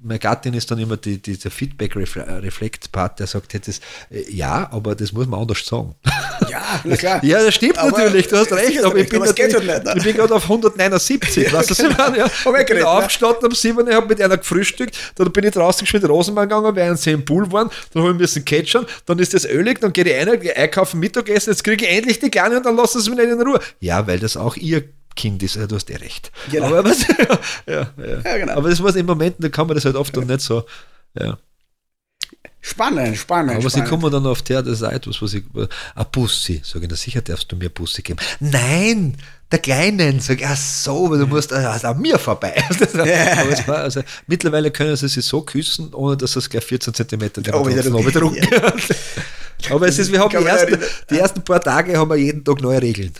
meine Gattin ist dann immer die, die, der Feedback-Reflekt-Part, der sagt, hey, das, äh, ja, aber das muss man anders sagen. [LAUGHS] Ja, na klar. ja, das stimmt aber natürlich, du hast recht, aber ich bin, halt ich bin gerade auf 179, [LAUGHS] ja, weißt du, genau. ja. ich bin ne? aufgestanden um 7, ich habe mit einer gefrühstückt, dann bin ich draußen geschwind Rosenmann gegangen, während sie im Pool waren, dann habe ich ein bisschen ketchern, dann ist das ölig, dann gehe ich rein, einkaufen, Mittagessen, jetzt kriege ich endlich die Kleine und dann lassen sie mich nicht in Ruhe. Ja, weil das auch ihr Kind ist, du hast eh recht. Genau. Aber, was, [LAUGHS] ja, ja. ja, genau. aber das war im Moment, da kann man das halt oft dann nicht so. Ja. Spannend, spannend. Aber spannend. sie kommen dann auf der, das ist etwas, was ich. Ein Bussi. Sag ich, na sicher darfst du mir Bussi geben. Nein! Der Kleinen, sag ich, ach so, du musst also an mir vorbei. [LAUGHS] Ja. War, also, mittlerweile können sie sich so küssen, ohne dass es gleich 14 cm oh. Ja. [LAUGHS] Aber es ist, wir haben die ersten, die ersten paar Tage haben wir jeden Tag neue Regeln.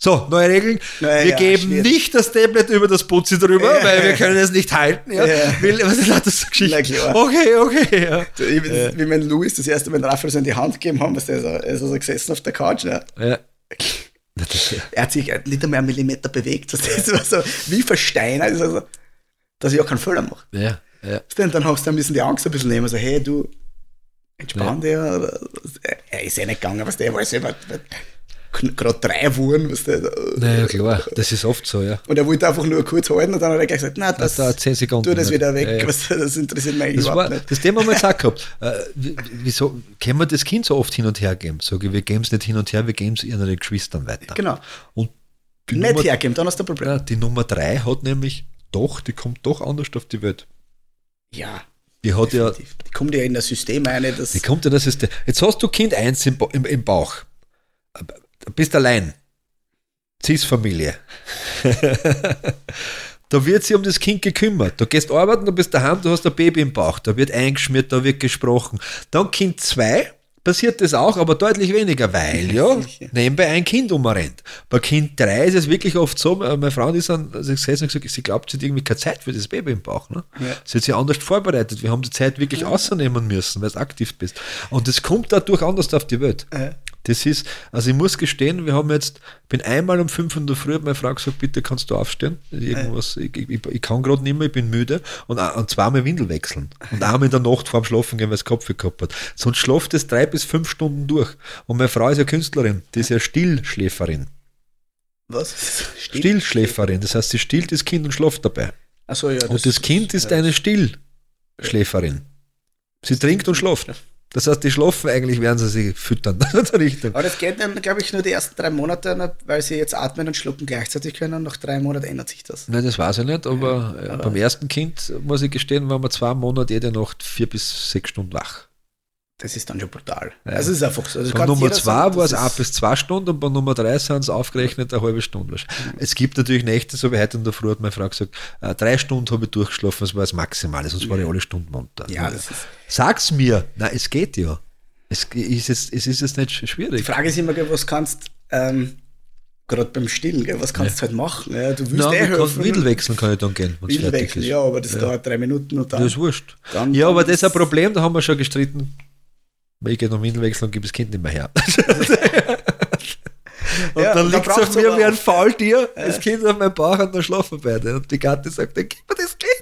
So, neue Regeln. Naja, wir geben schwierig. nicht das Tablet über das Putzi drüber, ja. weil wir können es nicht halten. Ja. ja. was ist das für Geschichte? Okay, okay. Ja. Wie, wie mein Louis das erste Mal Raphael so in die Hand gegeben haben, ist er so, ist er so gesessen auf der Couch. Ne? Ja. Er hat sich nicht einmal einen Millimeter bewegt. Das war so wie versteinert, also, dass ich auch keinen Fehler mache. Ja, ja. Dann hast du ein bisschen die Angst ein bisschen nehmen. So, hey, du, entspann ja. dir. Er ist ja nicht gegangen, was der weiß. Ja, gerade drei wurden. Naja, klar, das ist oft so, ja. Und er wollte einfach nur kurz halten und dann hat er gleich gesagt, na, das, da, 10 Sekunden, tu das wieder weg, ja, ja. Das interessiert mich eigentlich das überhaupt war, nicht. Das Thema haben wir jetzt auch [LAUGHS] gehabt. Äh, wieso können wir das Kind so oft hin und her geben? Sage ich, wir geben es nicht hin und her, wir geben es ihren Geschwistern weiter. Genau. Und nicht Nummer, hergeben, dann hast du ein Problem. Ja, die Nummer drei hat nämlich doch, die kommt doch anders auf die Welt. Ja. Die hat ja. Die kommt ja in das System ein. die kommt in das System. Jetzt hast du Kind 1 im, im, im Bauch bist allein. Cis-Familie. [LAUGHS] da wird sich um das Kind gekümmert. Du gehst arbeiten, du bist daheim, du hast ein Baby im Bauch, da wird eingeschmiert, da wird gesprochen. Dann Kind 2, passiert das auch, aber deutlich weniger, weil ja [LAUGHS] nebenbei ein Kind umrennt. Bei Kind 3 ist es wirklich oft so, äh, meine Frau ist dann also und gesagt, sie glaubt, sie hat irgendwie keine Zeit für das Baby im Bauch. Ne? Ja. Sie hat sich anders vorbereitet. Wir haben die Zeit wirklich ja. außernehmen müssen, weil du aktiv bist. Und das kommt dadurch anders auf die Welt. Ja. Das ist, also ich muss gestehen, wir haben jetzt, bin einmal um 5 Uhr früh, meine Frau gesagt, bitte kannst du aufstehen. Irgendwas, ich, ich, ich kann gerade nicht mehr, ich bin müde. Und, und zweimal Windel wechseln. Und einmal in der Nacht vorm Schlafen gehen, weil es Kopf gehabt hat. Sonst schlaft es drei bis fünf Stunden durch. Und meine Frau ist ja Künstlerin, die ist ja Stillschläferin. Was? Still? Stillschläferin. Das heißt, sie stillt das Kind und schlaft dabei. Ach so, ja, das und das Kind ist eine Stillschläferin. Sie trinkt und schlaft. Das heißt, die schlafen eigentlich, während sie sich füttern. [LAUGHS] Aber das geht dann, glaube ich, nur die ersten drei Monate, weil sie jetzt atmen und schlucken gleichzeitig können. Nach drei Monaten ändert sich das. Nein, das weiß ich nicht, aber, ja, aber beim ersten Kind, muss ich gestehen, waren wir zwei Monate jede Nacht vier bis sechs Stunden wach. Das ist dann schon brutal. Ja. Also es ist einfach so. Also bei Nummer zwei war es ein bis zwei Stunden und bei Nummer drei sind es aufgerechnet eine halbe Stunde. Mhm. Es gibt natürlich Nächte, so wie heute in der Früh hat meine Frau gesagt, äh, drei Stunden habe ich durchgeschlafen, das war das Maximale, sonst war ich alle Stunden munter. Ja, das ist Sag's mir. Nein, es geht ja. Es ist jetzt, es ist jetzt nicht schwierig. Die Frage ist immer, was kannst ähm, gerade beim Stillen, gell, was kannst du halt machen? Ja, du willst Nein, eh helfen. Windel wechseln kann ich dann gehen, wenn es fertig ist. Ja, aber das ja. dauert drei Minuten und dann. Das ist wurscht. Dann, ja, aber das ist ein Problem, da haben wir schon gestritten. Ich gehe noch Windel wechseln und gebe das Kind nicht mehr her. [LAUGHS] und ja, dann liegt es auf mir wie ein Faultier, ja. das Kind auf meinem Bauch und dann schlafen beide. Und die Gatte sagt, dann gib mir das Kind.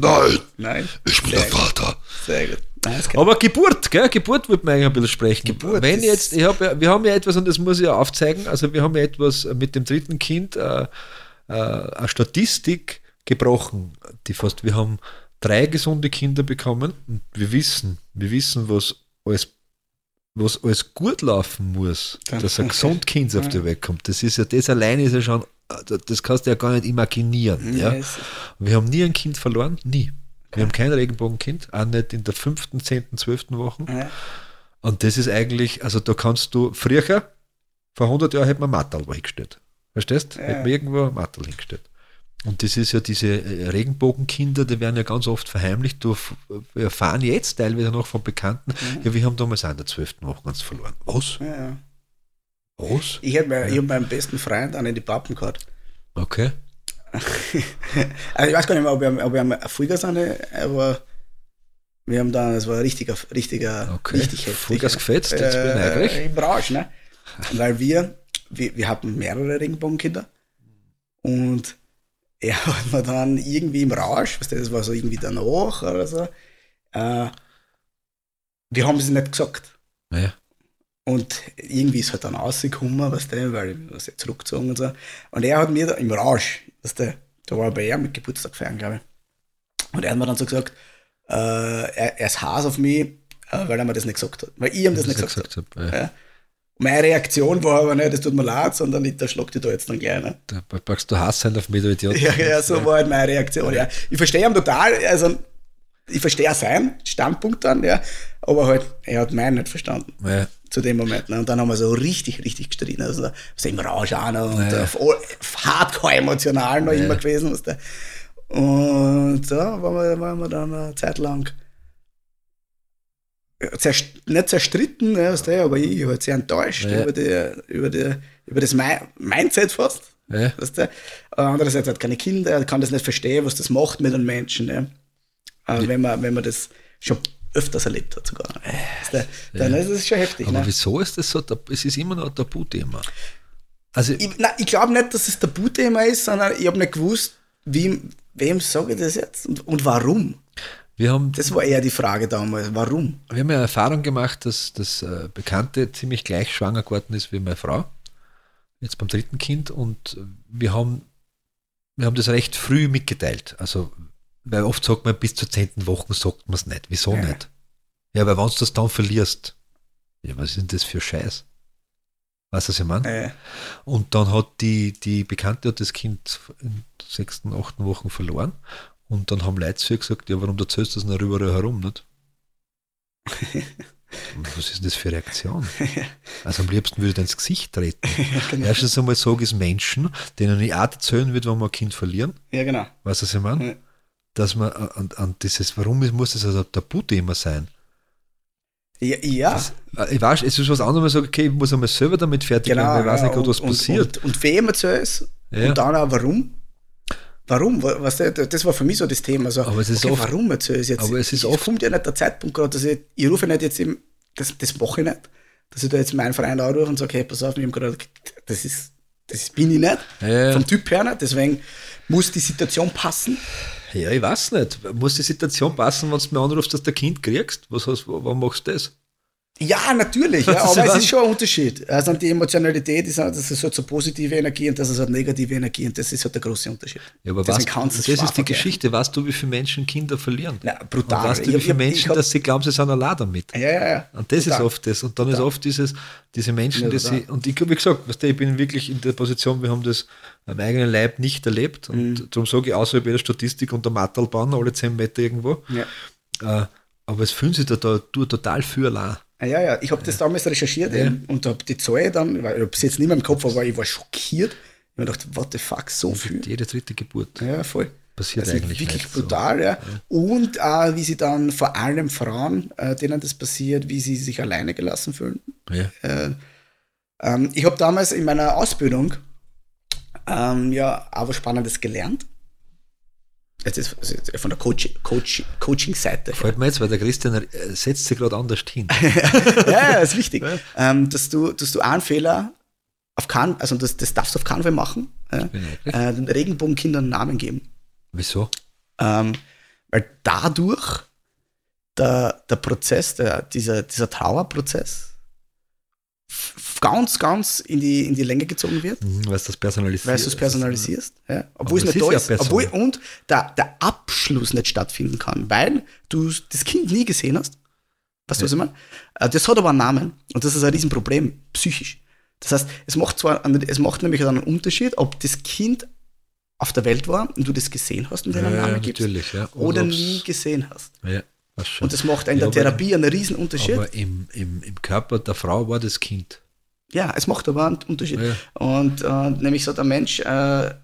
Nein, Nein. ich bin Sehr der Vater. Sehr gut. Nein, Aber Geburt, gell? Geburt wird man eigentlich ein bisschen sprechen. Geburt. Wenn jetzt, ich hab, wir haben ja etwas, und das muss ich ja aufzeigen, also wir haben ja etwas mit dem dritten Kind, äh, äh, eine Statistik gebrochen, die fast, wir haben drei gesunde Kinder bekommen und wir wissen, wir wissen, was alles, was alles gut laufen muss, dass ein gesund Kind auf die Welt kommt. Das ist ja, das alleine ist ja schon, das kannst du ja gar nicht imaginieren. Ja? Wir haben nie ein Kind verloren, nie. Wir haben kein Regenbogenkind, auch nicht in der fünften, zehnten, zwölften Woche. Und das ist eigentlich, also da kannst du, früher, vor 100 Jahren hätte man Mattel hingestellt. Verstehst? Ja. Hätte man irgendwo Mattel hingestellt. Und das ist ja diese äh, Regenbogenkinder, die werden ja ganz oft verheimlicht. Du, wir erfahren jetzt teilweise noch von Bekannten, mhm. ja, wir haben damals auch in der zwölften Woche ganz verloren. Was? Ja, Was? Ich habe ja. hab meinen besten Freund in die Pappen gehabt. Okay. [LAUGHS] also ich weiß gar nicht mehr, ob wir, ob wir Vollgas eine, aber wir haben dann, es war richtiger, richtiger, okay. richtig heftig. Vollgas gefetzt, jetzt bin ich neugierig. Im Rausch, ne? Weil wir, wir, wir hatten mehrere Regenbogenkinder und er [LAUGHS] hat mir dann irgendwie im Rausch, was das war so irgendwie danach oder so, äh, wir haben es nicht gesagt. Ja. Und irgendwie ist halt dann rausgekommen, weißt du, weil wir sind zurückgezogen und so. Und er hat mir da im Rausch, weißt du, da war er bei ihm mit Geburtstag feiern, glaube ich. Und er hat mir dann so gesagt, äh, er, er ist Hass auf mich, äh, weil er mir das nicht gesagt hat. Weil ich ihm das, das nicht gesagt, gesagt habe. Ja. Ja. Meine Reaktion war aber nicht, das tut mir leid, sondern ich, da schlagt dich da jetzt dann gleich. Ne? Da packst du Hass halt auf mich, du Idiot. [LAUGHS] Ja, ja, so ja. war halt meine Reaktion. Ja. Ich verstehe ihn total, also ich verstehe seinen Standpunkt dann, ja, aber halt, er hat meinen nicht verstanden. Ja. Zu dem Moment. Ne? Und dann haben wir so richtig, richtig gestritten. Also, also im Rausch auch noch und ja. auf hardcore emotional noch immer gewesen. Weißt du? Und da waren wir, waren wir dann eine Zeit lang zerst nicht zerstritten, ne, weißt du, aber ich halt sehr enttäuscht ja. über, die, über, die, über das Mindset fast. Ja. Weißt du? Andererseits hat keine Kinder, kann das nicht verstehen, was das macht mit einem Menschen. Ne? Äh, wenn, man, wenn man das schon öfters erlebt hat sogar. Äh, dann ja. ist es schon heftig. Aber ne? wieso ist das so? Es ist immer noch ein Tabuthema. Also ich, ich glaube nicht, dass es Tabuthema ist, sondern ich habe nicht gewusst, wie, wem sage ich das jetzt und, und warum. Wir haben, das war eher die Frage damals, warum? Wir haben ja Erfahrung gemacht, dass das äh, Bekannte ziemlich gleich schwanger geworden ist wie meine Frau, jetzt beim dritten Kind und wir haben, wir haben das recht früh mitgeteilt. Also weil oft sagt man, bis zur zehnten Woche sagt man es nicht. Wieso ja. nicht? Ja, weil wenn du das dann verlierst, ja, was ist denn das für Scheiß? Weißt du, was ich meine? Ja. Und dann hat die, die Bekannte hat das Kind in der sechsten, achten Wochen verloren. Und dann haben Leute zu ihr gesagt, ja, warum erzählst du das noch rüber herum, nicht? [LAUGHS] was ist denn das für eine Reaktion? [LAUGHS] Also am liebsten würde ich ins Gesicht treten. [LAUGHS] Ja, genau. Erstens einmal sage ich es Menschen, denen ich auch erzählen würde, wenn wir ein Kind verlieren. Ja, genau. Weißt du, was ich meine? Ja dass man an, an dieses, warum muss das also ein Tabuthema sein? Ja, ja. Das, äh, ich weiß, es ist was anderes, wenn man sagt, okay, ich muss einmal selber damit fertig genau, werden, weil ich weiß ja, nicht was und, passiert. Und, und, und wem erzähle es Ja. und dann auch warum. Warum? Was, das war für mich so das Thema. Also, Aber es ist okay, oft- warum erzähle ich jetzt? aber es ist oft- kommt ja nicht der Zeitpunkt gerade, dass ich, ich rufe nicht jetzt im, das, das mache ich nicht, dass ich da jetzt meinen Verein anrufe und sage, hey, pass auf, wir haben gerade, das ist, das bin ich nicht, Ja, vom Typ her nicht, deswegen muss die Situation passen. Ja, ich weiß nicht. Muss die Situation passen, wenn du mir anrufst, dass du ein Kind kriegst? Was hast, warum machst du das? Ja, natürlich, ja, aber es ist schon ein Unterschied. Also die Emotionalität ist, halt- das ist halt so positive Energie und das ist halt negative Energie und das ist halt der große Unterschied. Ja, aber Deswegen was, das ist die schwer Geschichte. Weißt du, wie viele Menschen Kinder verlieren? Ja, brutal. Und weißt du, wie viele ich Menschen, hab- dass sie glauben, sie sind allein damit? Ja, ja, ja. Und das Total. ist oft das. Und dann ist oft dieses, diese Menschen, Ja, die sie, und ich, wie gesagt, weißt du, ich bin wirklich in der Position, wir haben das am eigenen Leib nicht erlebt. Und Mhm. darum sage ich, außerhalb jeder Statistik unter Mattelbahn, alle 10 Meter irgendwo. Ja. Äh, aber es fühlen sich da, da total für allein. Ah, Ja, ja, ich habe das damals recherchiert Ja. und habe die Zahl dann, weil ich habe es jetzt nicht mehr im Kopf, aber ich war schockiert. Ich habe mir gedacht, what the fuck, so viel. Jede dritte Geburt Ja, voll. passiert Also eigentlich wirklich nicht so. brutal, ja. Und auch, wie sie dann vor allem Frauen, äh, denen das passiert, wie sie sich alleine gelassen fühlen. Ja. Äh, ähm, ich habe damals in meiner Ausbildung ähm, ja auch was Spannendes gelernt. Jetzt von der Coach, Coach, Coaching-Seite. Fällt mir jetzt, weil der Christian setzt sich gerade anders hin. [LAUGHS] ja, ja, ist wichtig. Ähm, dass, du, dass du einen Fehler auf keinen, also das, das darfst du auf keinen Fall machen, ja, äh, den Regenbogenkindern einen Namen geben. Wieso? Ähm, weil dadurch der, der Prozess, der, dieser, dieser Trauerprozess ganz, ganz in die, in die Länge gezogen wird, Mhm, weil du das personalisierst. weil du es personalisierst. Ja, obwohl es es nicht da ist. Obwohl, und der, der Abschluss nicht stattfinden kann, weil du das Kind nie gesehen hast. Weißt du, was ich meine? Äh, Das hat aber einen Namen und das ist ein Riesenproblem, psychisch. Das heißt, es macht zwar, es macht nämlich einen Unterschied, ob das Kind auf der Welt war und du das gesehen hast und dir einen Ja, Namen gibst natürlich, ja. oder nie gesehen hast. Ja, Und das macht in Ja, der aber- Therapie einen riesen Unterschied. Aber im, im, im Körper der Frau war das Kind. Ja, es macht aber einen Unterschied. Ja. Und äh, nämlich so der Mensch, äh,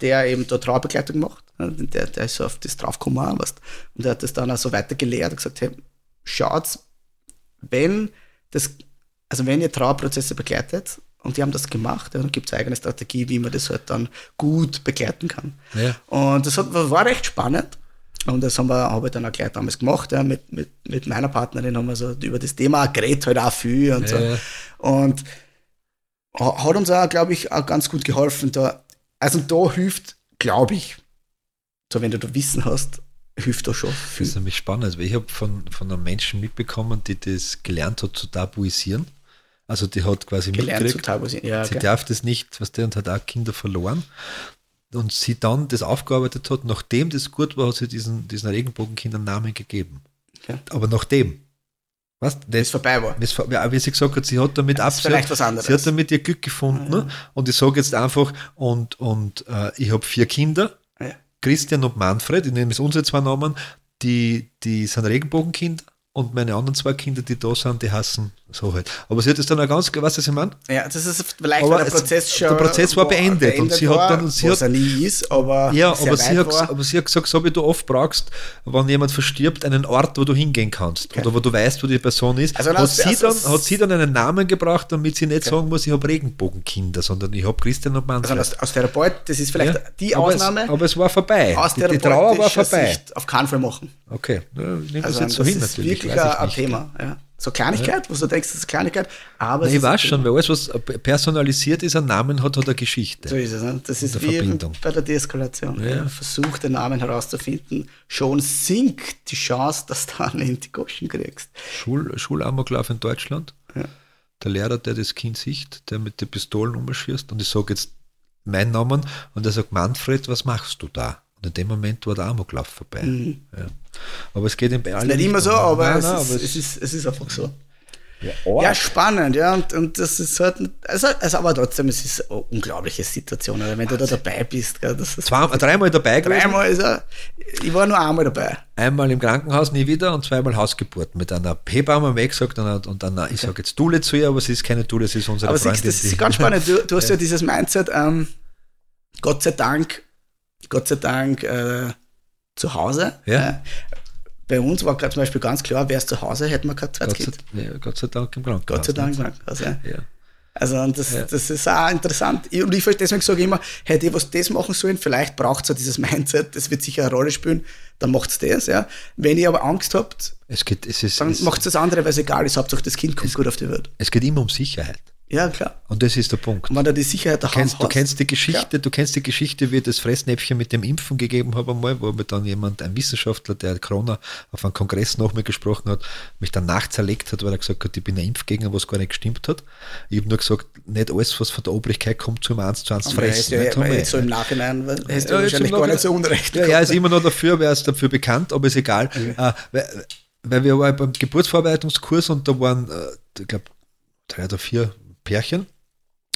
der eben da Trauerbegleitung macht, äh, der, der ist so auf das draufgekommen, weißt. und der hat das dann auch so weitergelehrt und gesagt, hey, schaut, wenn das, also wenn ihr Trauerprozesse begleitet, und die haben das gemacht, ja, dann gibt es eine eigene Strategie, wie man das halt dann gut begleiten kann. Ja. Und das hat, war recht spannend. Und das haben wir, habe ich dann auch gleich damals gemacht. Ja, mit, mit, mit meiner Partnerin haben wir so über das Thema geredet halt auch viel und so. Ja. Und ha- hat uns auch, glaube ich, auch ganz gut geholfen. Da, also da hilft, glaube ich, so wenn du da Wissen hast, hilft da schon Das viel. ist nämlich spannend, weil ich habe von, von einem Menschen mitbekommen, die das gelernt hat zu tabuisieren. Also die hat quasi Gelernt zu mitgekriegt, tabuisieren. Ja, sie okay. darf das nicht, was der und hat auch Kinder verloren. Und sie dann das aufgearbeitet hat, nachdem das gut war, hat sie diesen, diesen Regenbogenkindern Namen gegeben. Okay. Aber nachdem. Was? Wenn es vorbei war. Das, ja, wie sie gesagt hat, sie hat damit Das ist was anderes. Sie hat damit ihr Glück gefunden. ne? Und ich sage jetzt einfach, und, und äh, ich habe vier Kinder, Ja. Christian und Manfred, ich nehme jetzt unsere zwei Namen, die, die sind Regenbogenkinder und meine anderen zwei Kinder, die da sind, die hassen so halt. Aber sie hat es dann auch ganz, weißt du, was ich meine? Ja, das ist vielleicht, Aber der es- Prozess schon. der Prozess war beendet und sie hat war, dann- und sie hat- ist, aber. Ja, aber sie, hat, war. aber sie hat gesagt, so wie du oft brauchst, wenn jemand verstirbt, einen Ort, wo du hingehen kannst oder wo du weißt, wo die Person ist, Also hat, aus- sie also- dann, hat sie dann einen Namen gebracht, damit sie nicht sagen muss, ich habe Regenbogenkinder, sondern ich habe Christian und Manfred. Also aus, aus Therapeut, das ist vielleicht Ja, die aber Ausnahme. Es, aber es war vorbei. aus die, die Trauer war vorbei. Sicht auf keinen Fall machen. Okay, ja, ich nehme Also das jetzt so hin natürlich. Weiß ein. Thema. Ja. So Kleinigkeit, wo du denkst, das ist Kleinigkeit, aber Nein, es ich weiß schon, weil alles, was personalisiert ist, ein Namen hat, hat eine Geschichte. So ist es. Ne? Das ist wie Verbindung. bei der Deeskalation. Ja. Ja. Versuch den Namen herauszufinden, schon sinkt die Chance, dass du dann in die Goschen kriegst. Schul, Schulamoklauf in Deutschland. Ja. Der Lehrer, der das Kind sieht, der mit den Pistolen umschießt und ich sage jetzt meinen Namen und er sagt, Manfred, was machst du da? Und in dem Moment war der Amoklauf vorbei. Ja. Aber es geht in Mhm. Nicht immer so, aber, Nein, es, nein, ist, aber es, ist, es ist einfach so. ja, Ja, spannend, ja. Und, und das ist halt, also, also aber trotzdem, es ist eine unglaubliche Situation, oder? wenn du da dabei bist. Gell, das ist Zwei, dreimal dabei gewesen. dreimal ist er, ich war nur einmal dabei. Einmal im Krankenhaus, nie wieder und zweimal Hausgeburt. Mit einer Hebamme wir eh gesagt und, und einer, ich sage jetzt Dule zu ihr, aber sie ist keine Dule, sie ist unsere Aber Freundin. du, das ist ganz spannend. Du, du hast [LAUGHS] ja dieses Mindset, ähm, Gott sei Dank, Gott sei Dank äh, zu Hause. Ja. Äh, Bei uns war zum Beispiel ganz klar, wer ist zu Hause, hätte man kein zweites Gott, Kind. sei, ja, Gott sei Dank im Krankenhaus. Gott sei Dank im nicht? Krankenhaus, ja. Ja. Also das, Ja. das ist auch interessant. Ich- Und ich deswegen sage ich immer, hätte ich was das machen sollen, vielleicht braucht es ja dieses Mindset, das wird sicher eine Rolle spielen, dann macht's das, ja. Wenn ihr aber Angst habt, Es, geht, es, ist, dann es, macht's das andere, weil es egal ist, Hauptsache das Kind kommt gut auf die Welt. es geht immer um Sicherheit. Ja, klar. Und das ist der Punkt. Und wenn du die Sicherheit Du kennst, du kennst die Geschichte, du kennst die Geschichte, wie ich das Fressnäpfchen mit dem Impfen gegeben habe einmal, wo mir dann jemand, ein Wissenschaftler, der Corona auf einem Kongress noch mit gesprochen hat, mich dann nachzerlegt hat, weil er gesagt hat, ich bin ein Impfgegner, was gar nicht gestimmt hat. Ich habe nur gesagt, nicht alles, was von der Obrigkeit kommt, zum eins zu eins fressen. ja, wir- jetzt so im Nachhinein, hast du Ja, wahrscheinlich gar nicht so unrecht. Ja, er ist immer noch dafür, wer ist dafür bekannt, aber ist egal. Äh, weil, weil wir waren beim Geburtsvorbereitungskurs und da waren, äh, ich glaube, drei oder vier Pärchen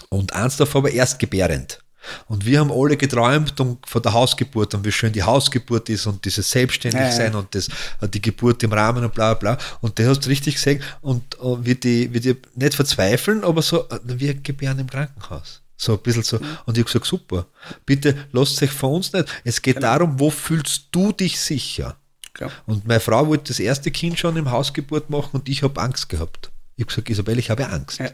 und eins davon war erstgebärend. Und wir haben alle geträumt um, von der Hausgeburt und wie schön die Hausgeburt ist und dieses Selbstständigsein Ja, ja. und das, äh, die Geburt im Rahmen und bla bla. Und der hast du richtig gesehen und äh, wie, die, wie die nicht verzweifeln, aber so, äh, wir gebären im Krankenhaus. So ein bisschen so. Und ich habe gesagt, super, bitte lasst euch von uns nicht. Es geht darum, wo fühlst du dich sicher? Klar. Und meine Frau wollte das erste Kind schon im Hausgeburt machen und ich habe Angst gehabt. Ich habe gesagt, Isabel, ich habe Angst. Ja.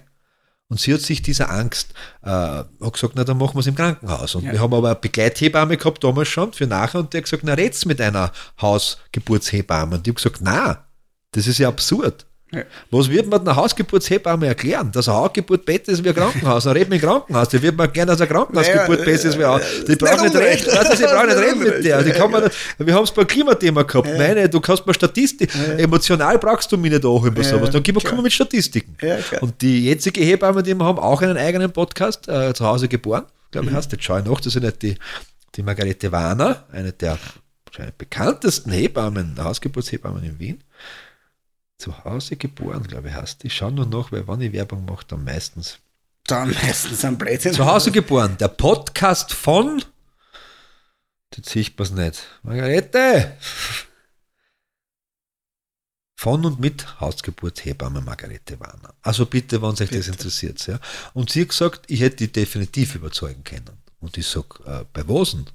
Und sie hat sich dieser Angst, äh, hat gesagt, na dann machen wir es im Krankenhaus. Und Ja. wir haben aber eine Begleithebamme gehabt damals schon für nachher und der hat gesagt, na red's mit einer Hausgeburtshebamme. Und ich habe gesagt, na, das ist ja absurd. Ja. Was wird man einer Hausgeburtshebamme erklären? Dass eine Hausgeburt besser ist wie ein Krankenhaus. Dann reden wir im Krankenhaus. Die wird man gerne, dass eine Krankenhausgeburt Naja, besser ist wie ein äh, Die braucht nicht reden. Du, sie braucht nicht reden mit der. Die Ja, kann man ja. wir haben es beim Klimathema gehabt. Meine, du kannst mal Statistik. Emotional brauchst du mich nicht bei Ja, sowas. Dann gib klar. wir mit Statistiken. Ja. Und die jetzige Hebamme, die wir haben, auch einen eigenen Podcast, äh, zu Hause geboren, glaube ich, Mhm. heißt. Jetzt schaue ich nach, das ist nicht die, die Margarete Warner, eine der wahrscheinlich bekanntesten Hebammen, Hausgeburtshebammen in Wien. Zu Hause geboren, glaube ich, heißt die. Ich schaue nur nach, weil wann ich Werbung mache, dann meistens. Dann meistens ein Blödsinn. Zu Hause geboren, der Podcast von. Jetzt sieht man es nicht. Margarete! Von und mit Hausgeburtshebamme Margarete Warner. Also bitte, wenn sich das interessiert. Ja. Und sie hat gesagt, ich hätte die definitiv überzeugen können. Und ich sage, äh, bei was denn?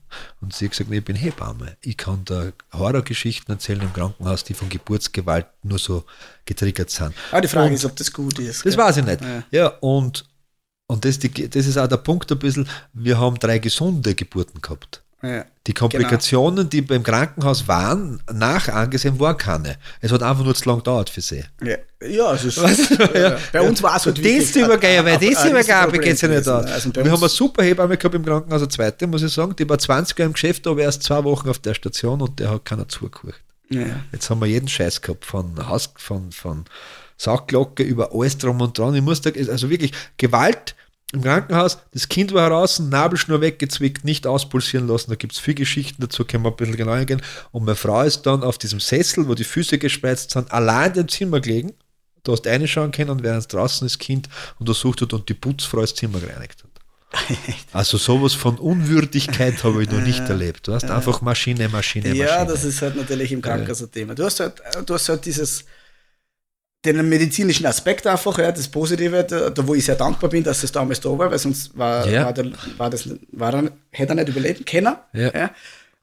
Und sie hat gesagt, nee, ich bin Hebamme. Ich kann da Horrorgeschichten erzählen im Krankenhaus, die von Geburtsgewalt nur so getriggert sind. Aber die Frage Und- ist, ob das gut ist. das gell? weiß ich nicht. Ja. Ja, und, und das, die, das ist auch der Punkt ein bisschen, wir haben drei gesunde Geburten gehabt. Ja. Die Komplikationen, die beim Krankenhaus waren, nach angesehen, waren keine. Es hat einfach nur zu lang gedauert für sie. Ja, ja, es ist, Ja. ja. bei uns war es halt Dienstübergabe, ein Dienstübergabe geht es ja nicht aus. Also wir haben eine super Hebamme gehabt im Krankenhaus, eine zweite, muss ich sagen. Die war 20 Jahre im Geschäft, aber erst zwei Wochen auf der Station und der hat keiner zugehört. ja. Jetzt haben wir jeden Scheiß gehabt, von Haus, von, von Saugglocke über alles drum und dran. Ich muss da, also wirklich Gewalt im Krankenhaus, das Kind war heraus, Nabelschnur weggezwickt, nicht auspulsieren lassen. Da gibt es viele Geschichten dazu, können wir ein bisschen genauer gehen. Und meine Frau ist dann auf diesem Sessel, wo die Füße gespreizt sind, allein in dem Zimmer gelegen. Du hast reinschauen können, während draußen das Kind untersucht hat und die Putzfrau das Zimmer gereinigt hat. [LAUGHS] Also sowas von Unwürdigkeit habe ich noch nicht erlebt. Du hast einfach Maschine, Maschine, Maschine. ja, das ist halt natürlich im Krankenhaus ein Thema. Du hast halt, du hast halt dieses, den medizinischen Aspekt einfach, ja, das Positive, da, da wo ich sehr dankbar bin, dass das damals da war, weil sonst war, Ja. war, der, war das, war er, hätte er nicht überleben können. Ja.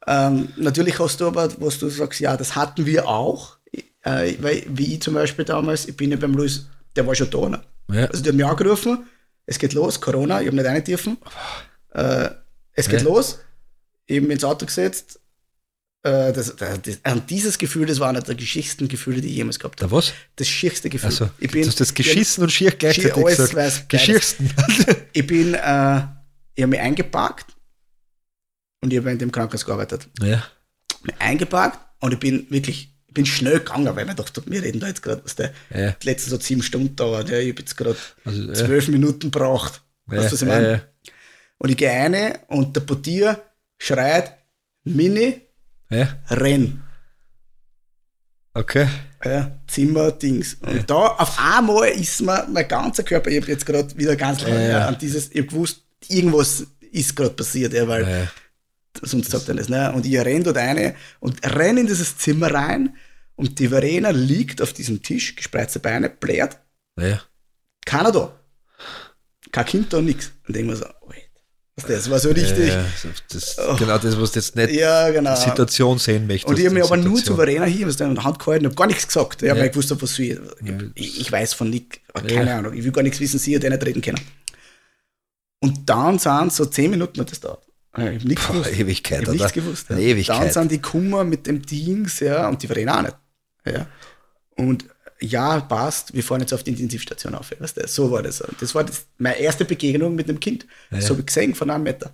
Ähm, natürlich hast du aber, was du sagst, ja, das hatten wir auch, äh, weil, wie ich zum Beispiel damals, ich bin ja beim Luis, der war schon da. Ne? Ja. Also die haben mich angerufen, es geht los, Corona, ich habe nicht rein dürfen. Äh, es geht Ja. los, eben ins Auto gesetzt. Äh, das, das, das, und dieses Gefühl, das war einer der geschicktesten Gefühle, die ich jemals gehabt habe. was? Das schierste Gefühl. Also, ich du hast das Geschissen und Schier gleichzeitig Schier, alles gesagt. [LAUGHS] Ich bin, äh, ich habe mich eingeparkt und ich habe in dem Krankenhaus gearbeitet. ja. Mich eingeparkt und ich bin wirklich, ich bin schnell gegangen, weil mir dachte, wir reden da jetzt gerade, was der Ja. die letzten so sieben Stunden dauert. Ja, ich habe jetzt gerade Also, ja. zwölf Minuten braucht. Ja, Weißt du, was ich ja, meine? ja. Und ich gehe rein und der Portier schreit, Mini, Ja, renn. okay. Ja, Zimmer, Dings. Und da auf einmal ist mir mein ganzer Körper, ich habe jetzt gerade wieder ganz lange Ja, ja. an dieses, ich habe gewusst, irgendwas ist gerade passiert, ja, weil Ja. sonst sagt er das. Ne? Und ich renn dort rein und renn in dieses Zimmer rein und die Verena liegt auf diesem Tisch, gespreizte Beine, blärt, Ja. keiner da. Kein Kind da, nix. Und denke mir so, Alter, Das war so richtig. Ja, das, genau das, was du jetzt nicht Ja, genau. die Situation sehen möchtest. Und ich habe mich aber nur Situation. souveräner hier, was in der Hand gehalten, habe gar nichts gesagt. Ich habe Ja. gewusst, was ich. Ich, ich weiß von nichts, keine. Ahnung. Ich will gar nichts wissen, sie hat nicht reden können. Und dann sind so zehn Minuten hat das dauert. Ich habe nichts Boah, gewusst. Ewigkeit, ich habe nichts gewusst. Ja. Ewigkeit. Dann sind die Kummer mit dem Dings, ja, und die Verena auch nicht. Ja. Und ja, passt, wir fahren jetzt auf die Intensivstation auf. Weißt du? So war das. Das war das, meine erste Begegnung mit dem Kind. So habe ich gesehen von einem Meter.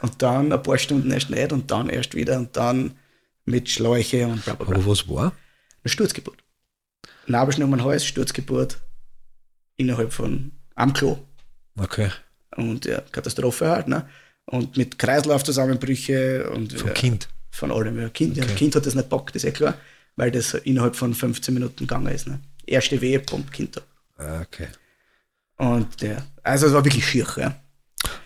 Und dann ein paar Stunden erst nicht und dann erst wieder und dann mit Schläuche und bla bla bla. Aber was war? Eine Sturzgeburt. Nabelschnur um den Hals, Sturzgeburt innerhalb von am Klo. Okay. Und ja, Katastrophe halt, ne? Und mit Kreislaufzusammenbrüche und Vom ja, Kind. von allem. Ja. Kind, ja, Okay. kind hat das nicht bockt, ist eh klar, weil das innerhalb von 15 Minuten gegangen ist. Ne? Erste Wehe, pumpt Kind da. Ah, Okay. Und ja, also es war wirklich schier, ja.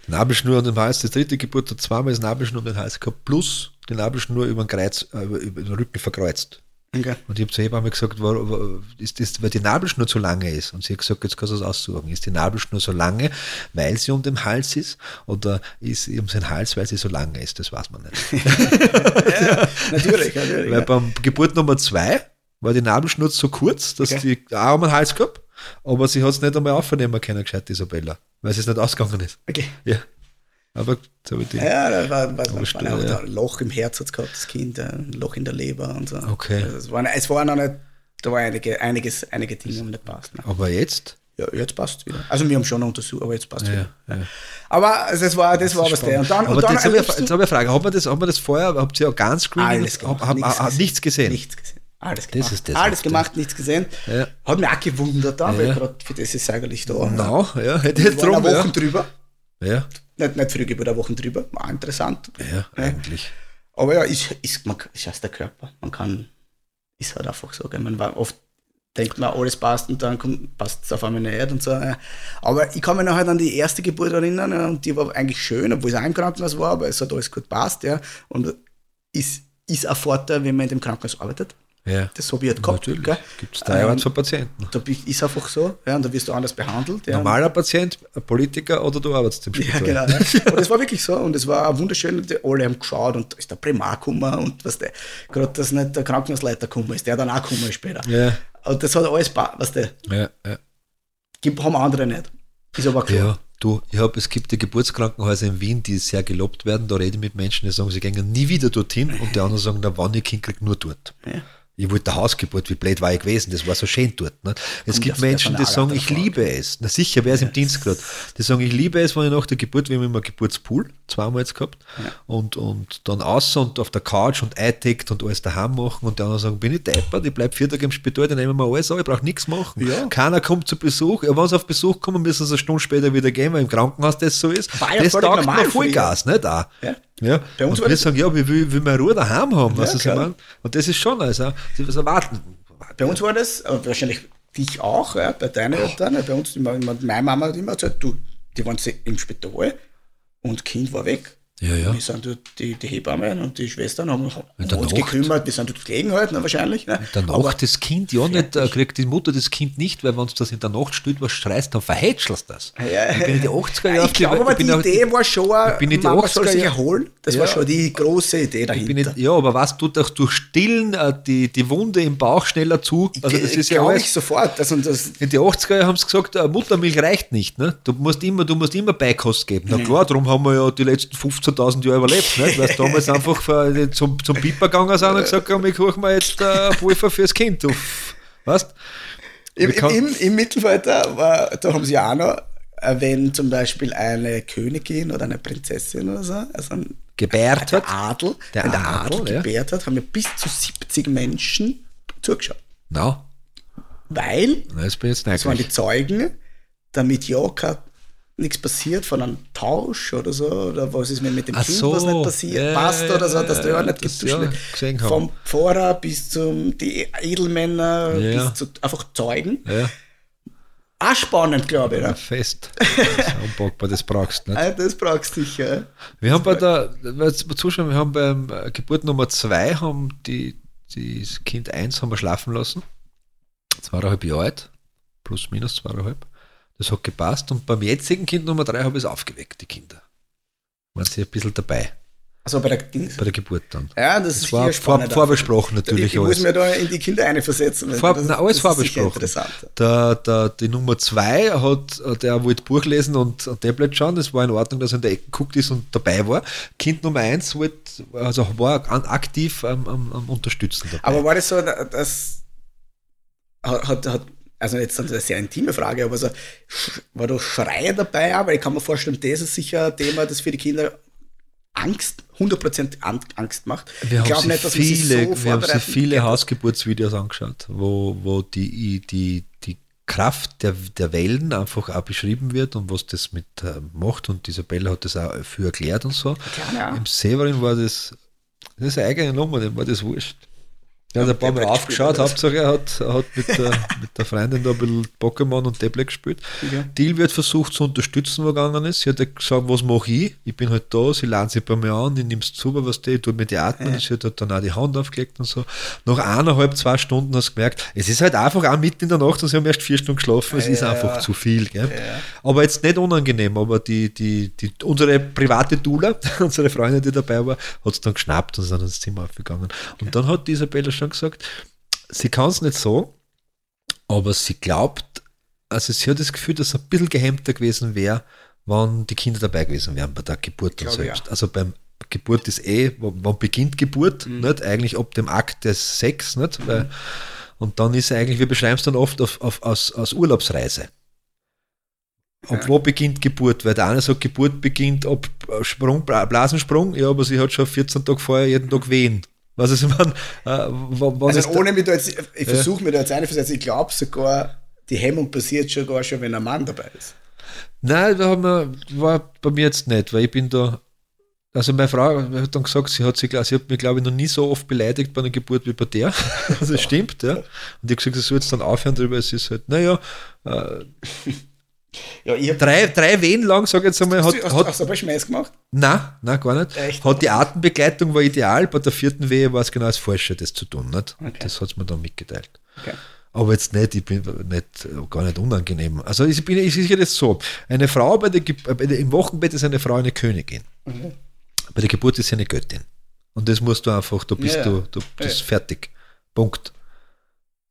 Nabelschnur um den Hals, die dritte Geburt hat zweimal das Nabelschnur um den Hals gehabt, plus die Nabelschnur über den, Kreuz, äh, über über den Rücken verkreuzt. Okay. Und ich habe zur Hebamme gesagt, war, war, ist das, weil die Nabelschnur zu lange ist. Und sie hat gesagt, jetzt kannst du es aussuchen. Ist die Nabelschnur so lange, weil sie um den Hals ist, oder ist sie um den Hals, weil sie so lange ist? Das weiß man nicht. [LAUGHS] Natürlich, [LAUGHS] natürlich. Weil ja. beim Geburt Nummer zwei war die Nabelschnur so kurz, dass Okay. die auch um den Hals gehabt, aber sie hat es nicht einmal aufnehmen können, gescheit, Isabella, weil sie es nicht ausgegangen ist. Okay. Ja. Aber jetzt habe ich die. Ja, da war, war, war, ja. ein Loch im Herz hat gehabt, das Kind, ein Loch in der Leber und so. Okay. Also es, war, es war noch nicht, da war einige, einiges, einige Dinge, die nicht passt. Ne? Aber jetzt? Ja, jetzt passt wieder. Also wir haben schon untersucht, aber jetzt passt Ja, wieder. ja. Aber also das war, das war was der. Und dann, Aber und dann jetzt habe ich, jetzt habe ich eine Frage. Hat man das, hat man das vorher, habt ihr Organscreening? alles gemacht. hab, hab, hab, nichts gesehen. Nichts gesehen. Alles gemacht. ist das alles gemacht, nichts gesehen. Ja. Hat mich auch gewundert, da, weil gerade für das ist eigentlich da. No, ja, hätte jetzt waren drum, eine ja. Woche drüber. Ja, Nicht, nicht Frühgeburt, eine Woche drüber. War interessant. ja, eigentlich. Aber ja, ist, ist, man, ist aus der Körper. Man kann, ist halt einfach so. Gell? Man war oft denkt man, alles passt und dann passt es auf einmal nicht und so. Aber ich kann mich noch halt an die erste Geburt erinnern und die war eigentlich schön, obwohl es auch im Krankenhaus war, aber es hat alles gut passt. Ja. Und ist, ist ein Vorteil, wenn man in dem Krankenhaus arbeitet. Ja, Das habe ich halt gehabt. natürlich. Gibt es drei Arten Ähm, von Patienten. Da ist einfach so, ja, und da wirst du anders behandelt. Ja. Normaler Patient, ein Politiker oder du arbeitest im Ja, Spital. genau. Ja. [LAUGHS] Und es war wirklich so. Und es war auch wunderschön. Und die- alle haben geschaut und da ist der Primar gekommen und was der, gerade dass nicht der Krankenhausleiter gekommen ist, der dann auch gekommen ist später. Ja, Und das hat alles, was der, ja, ja. gibt, haben andere nicht. Ist aber klar. Ja, du, ich hab, es gibt ja Geburtskrankenhäuser in Wien, die sehr gelobt werden. Da rede ich mit Menschen, die sagen, sie gehen nie wieder dorthin und die anderen sagen, na, wann ich Kind krieg, nur dort. Ja. Ich wollte Hausgeburt, wie blöd war ich gewesen, das war so schön dort. Ne? Es gibt Menschen, die sagen, ich liebe es. Na sicher, wer ist im Dienst gerade? Die sagen, ich liebe es, wenn ich nach der Geburt, wir haben immer Geburtspool, zweimal jetzt gehabt, und, und dann außer und auf der Couch und einteckt und alles daheim machen und die anderen sagen, bin ich deppert, ich bleib vier Tage im Spital, dann nehmen wir alles an, ich brauche nichts machen. Ja. Keiner kommt zu Besuch, ja, wenn sie auf Besuch kommen, müssen sie eine Stunde später wieder gehen, weil im Krankenhaus das so ist. War ja das taugt mir Vollgas, nicht auch. Ja. Ja. Bei uns und wir sagen, ja, wir will, will mehr Ruhe daheim haben. weißt du, was ich meine? Und das ist schon, also, sie was erwarten. Bei uns war das, aber wahrscheinlich dich auch, ja, bei deinen Eltern. ja, Bei uns, meine Mama hat immer gesagt, du, die waren im Spital und Kind war weg. Ja, ja. Wir sind dort, die, die Hebammen und die Schwestern haben, haben In uns Nacht. gekümmert, wir sind dort gelegen halt, ne, wahrscheinlich. Ne? Der Nacht das Kind ja nicht, äh, kriegt die Mutter das Kind nicht, weil wenn du das in der Nacht stört, was schreist, dann verhätschelst du das. Ja, ich bin in die 80er Jahre ich glaube aber, die Idee war schon, bin in die Mama soll 80er sich erholen. Das Ja. war schon die große Idee dahinter. nicht, ja, aber was tut auch durch Stillen äh, die, die Wunde im Bauch schneller zu? Also das ist ja alles. ich sofort. Das und das, In die 80er Jahre haben sie gesagt, äh, Muttermilch reicht nicht. Ne? Du, musst immer, du musst immer Beikost geben. Na klar, darum haben wir ja die letzten 15.000 Jahre überlebt. Nicht? Weil sie [LAUGHS] damals einfach zum, zum Piper gegangen sind und gesagt haben, ich koche mir jetzt äh, Pulver fürs Kind. Du, weißt? Im, im, Im Mittelalter war, da haben sie auch noch, äh, wenn zum Beispiel eine Königin oder eine Prinzessin oder so, also ein, Gebärt hat. Adel, Der wenn der Adel, Adel, ja. gebärt hat, haben wir bis zu 70 Menschen zugeschaut. Weil, no, ich jetzt das waren die. Zeugen, damit ja kein- nichts passiert von einem Tausch oder so, oder was ist, wenn mit dem Ach Kind so, was nicht passiert, ja, passt oder so, dass der ja nicht getauscht ja gesehen haben. Vom Pfarrer bis zum die Edelmänner, Ja. bis zu einfach Zeugen. Ja, Auch spannend, glaube ich. Ne? fest. Das unpackbar, das brauchst du nicht. [LAUGHS] Ah, Das brauchst du sicher. Wir haben bei der, zuschauen, wir haben beim äh, Geburt Nummer 2 haben die, die das Kind 1 haben wir schlafen lassen. Zweieinhalb Jahre alt, plus minus zweieinhalb. Das hat gepasst. Und beim jetzigen Kind Nummer drei habe ich es aufgeweckt, die Kinder. Waren sie ein bisschen dabei. Also bei der. Bei der Geburt dann. Ja, das, Das ist war vor, vorbesprochen natürlich ich, ich muss alles. mir da in die Kinder einversetzen. Vor, das, na, alles das vorbesprochen. Der, der, die Nummer zwei hat, der wollte Buch lesen und ein Tablet schauen. Das war in Ordnung, dass er in der Ecke geguckt ist und dabei war. Kind Nummer eins wollte, also war aktiv am, am, am Unterstützen dabei. Aber war das so, dass hat, hat also jetzt eine sehr intime Frage, aber so, war da Schreie dabei? auch? Weil ich kann mir vorstellen, das ist sicher ein Thema, das für die Kinder Angst, 100% An- Angst macht. wir haben, glaub sich nicht, dass man sich viele, so wir haben sich viele. Hausgeburtsvideos angeschaut, wo, wo die, die, die Kraft der, der Wellen einfach auch beschrieben wird und was das mit äh, macht. Und Isabella hat das auch viel erklärt und so. Klar, ja. Im Severin war das, das ist eine eigene Nummer, dem war das wurscht. Er hat Ja, ein paar Mal aufgeschaut? Hauptsache er hat, er hat mit, der, [LAUGHS] mit der Freundin da ein bisschen Pokémon und Tablet gespielt. Okay. Deal wird versucht zu unterstützen, wo gegangen ist. Sie hat gesagt, was mache ich? Ich bin halt da, sie laden sich bei mir an, ich nehme es zu, was die, ich tue mit die atmen. Sie hat halt dann auch die Hand aufgelegt und so. Nach eineinhalb, zwei Stunden hast du gemerkt, es ist halt einfach auch mitten in der Nacht und sie haben erst vier Stunden geschlafen, es ist Ja, einfach ja. zu viel. Gell? Ja. Aber jetzt nicht unangenehm, aber die, die, die, unsere private Dula, [LAUGHS] unsere Freundin, die dabei war, hat es dann geschnappt und sind ins Zimmer aufgegangen. Und dann hat Isabella schon gesagt, sie kann es nicht so, aber sie glaubt, also sie hat das Gefühl, dass es ein bisschen gehemmter gewesen wäre, wenn die Kinder dabei gewesen wären bei der Geburt Glaube, selbst. Also beim Geburt ist eh, wann wann beginnt Geburt, nicht? Eigentlich ab dem Akt des Sex, nicht? Weil, und dann ist eigentlich, wir beschreiben es dann oft auf, auf, aus, aus Urlaubsreise. Ab Ja. wo beginnt Geburt? Weil der eine sagt, Geburt beginnt ab Sprung, Bla- Blasensprung, ja, aber sie hat schon 14 Tage vorher jeden Tag wehen. Was ist, [LAUGHS] man, äh, ist Also der- ohne mich da jetzt, ich versuche mir da jetzt einzusetzen, ich glaube sogar, die Hemmung passiert schon gar schon, wenn ein Mann dabei ist. Nein, da haben wir, war bei mir jetzt nicht, weil ich bin da. Also meine Frau hat dann gesagt, sie hat, sie, sie hat mich, glaube ich, noch nie so oft beleidigt bei einer Geburt wie bei der. [LAUGHS] Also das stimmt, ja. Und ich habe gesagt, sie soll jetzt dann aufhören drüber. Es ist halt, naja, äh, Ja, ich drei, drei Wehen lang, sage ich jetzt einmal, hat, hast, hat, hast du aber Schmäß gemacht? Nein, nein, gar nicht. Echt? Hat die Atembegleitung war ideal, bei der vierten Wehe war es genau das Falsche, das zu tun. Nicht? Okay. Das hat es mir dann mitgeteilt. Okay. Aber jetzt nicht, ich bin nicht, gar nicht unangenehm. Also ich bin, ist ja das so, eine Frau bei der, bei der, im Wochenbett ist eine Frau eine Königin. Mhm. Bei der Geburt ist sie eine Göttin. Und das musst du einfach, du bist Ja, du, du bist ja. fertig. Punkt.